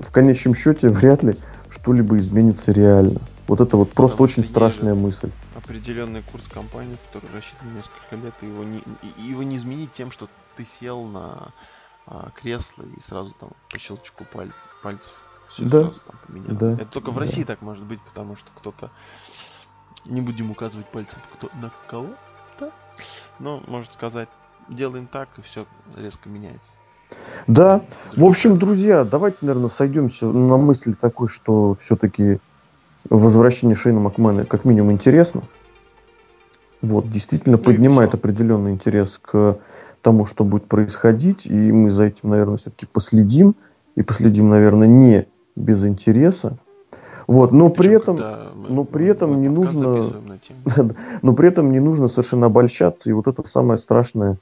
в конечном счете вряд ли что-либо изменится реально. Вот это вот просто Потому очень страшная мысль. определенный курс компании, который рассчитан на несколько лет, и его не, и- его не изменить тем, что ты сел на а, кресло и сразу там по щелчку паль- пальцев все Да. сразу там поменялось. Да. Это только в Да. России так может быть, потому что кто-то не будем указывать пальцем кто, на кого, да? но может сказать делаем так и все резко меняется. Да, в общем, друзья, давайте, наверное, сойдемся на мысли такой, что все-таки возвращение Шейна Макмена как минимум интересно. Вот, действительно Ну поднимает определенный интерес к тому, что будет происходить, и мы за этим, наверное, все-таки последим, и последим, наверное, не без интереса. Вот, но при этом, но при этом не нужно- (laughs) но при этом не нужно совершенно обольщаться, и вот это самое страшное,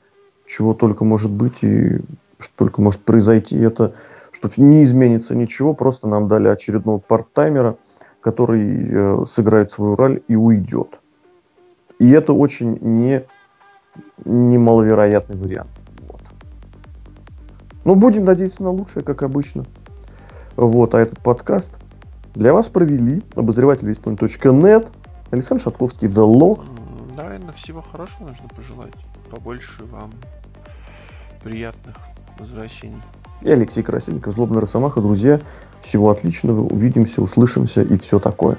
чего только может быть. И что только может произойти, это что не изменится ничего, просто нам дали очередного парт-таймера, который э, сыграет свою роль и уйдет. И это очень не, немаловероятный вариант. Вот. Но будем надеяться на лучшее, как обычно. Вот, а этот подкаст для вас провели обозреватель нет Александр Шатковский, The Log. Наверное, всего хорошего нужно пожелать. Побольше вам приятных возвращений. и Алексей Красильников, Злобный Росомаха. Друзья, всего отличного. Увидимся, услышимся и все такое.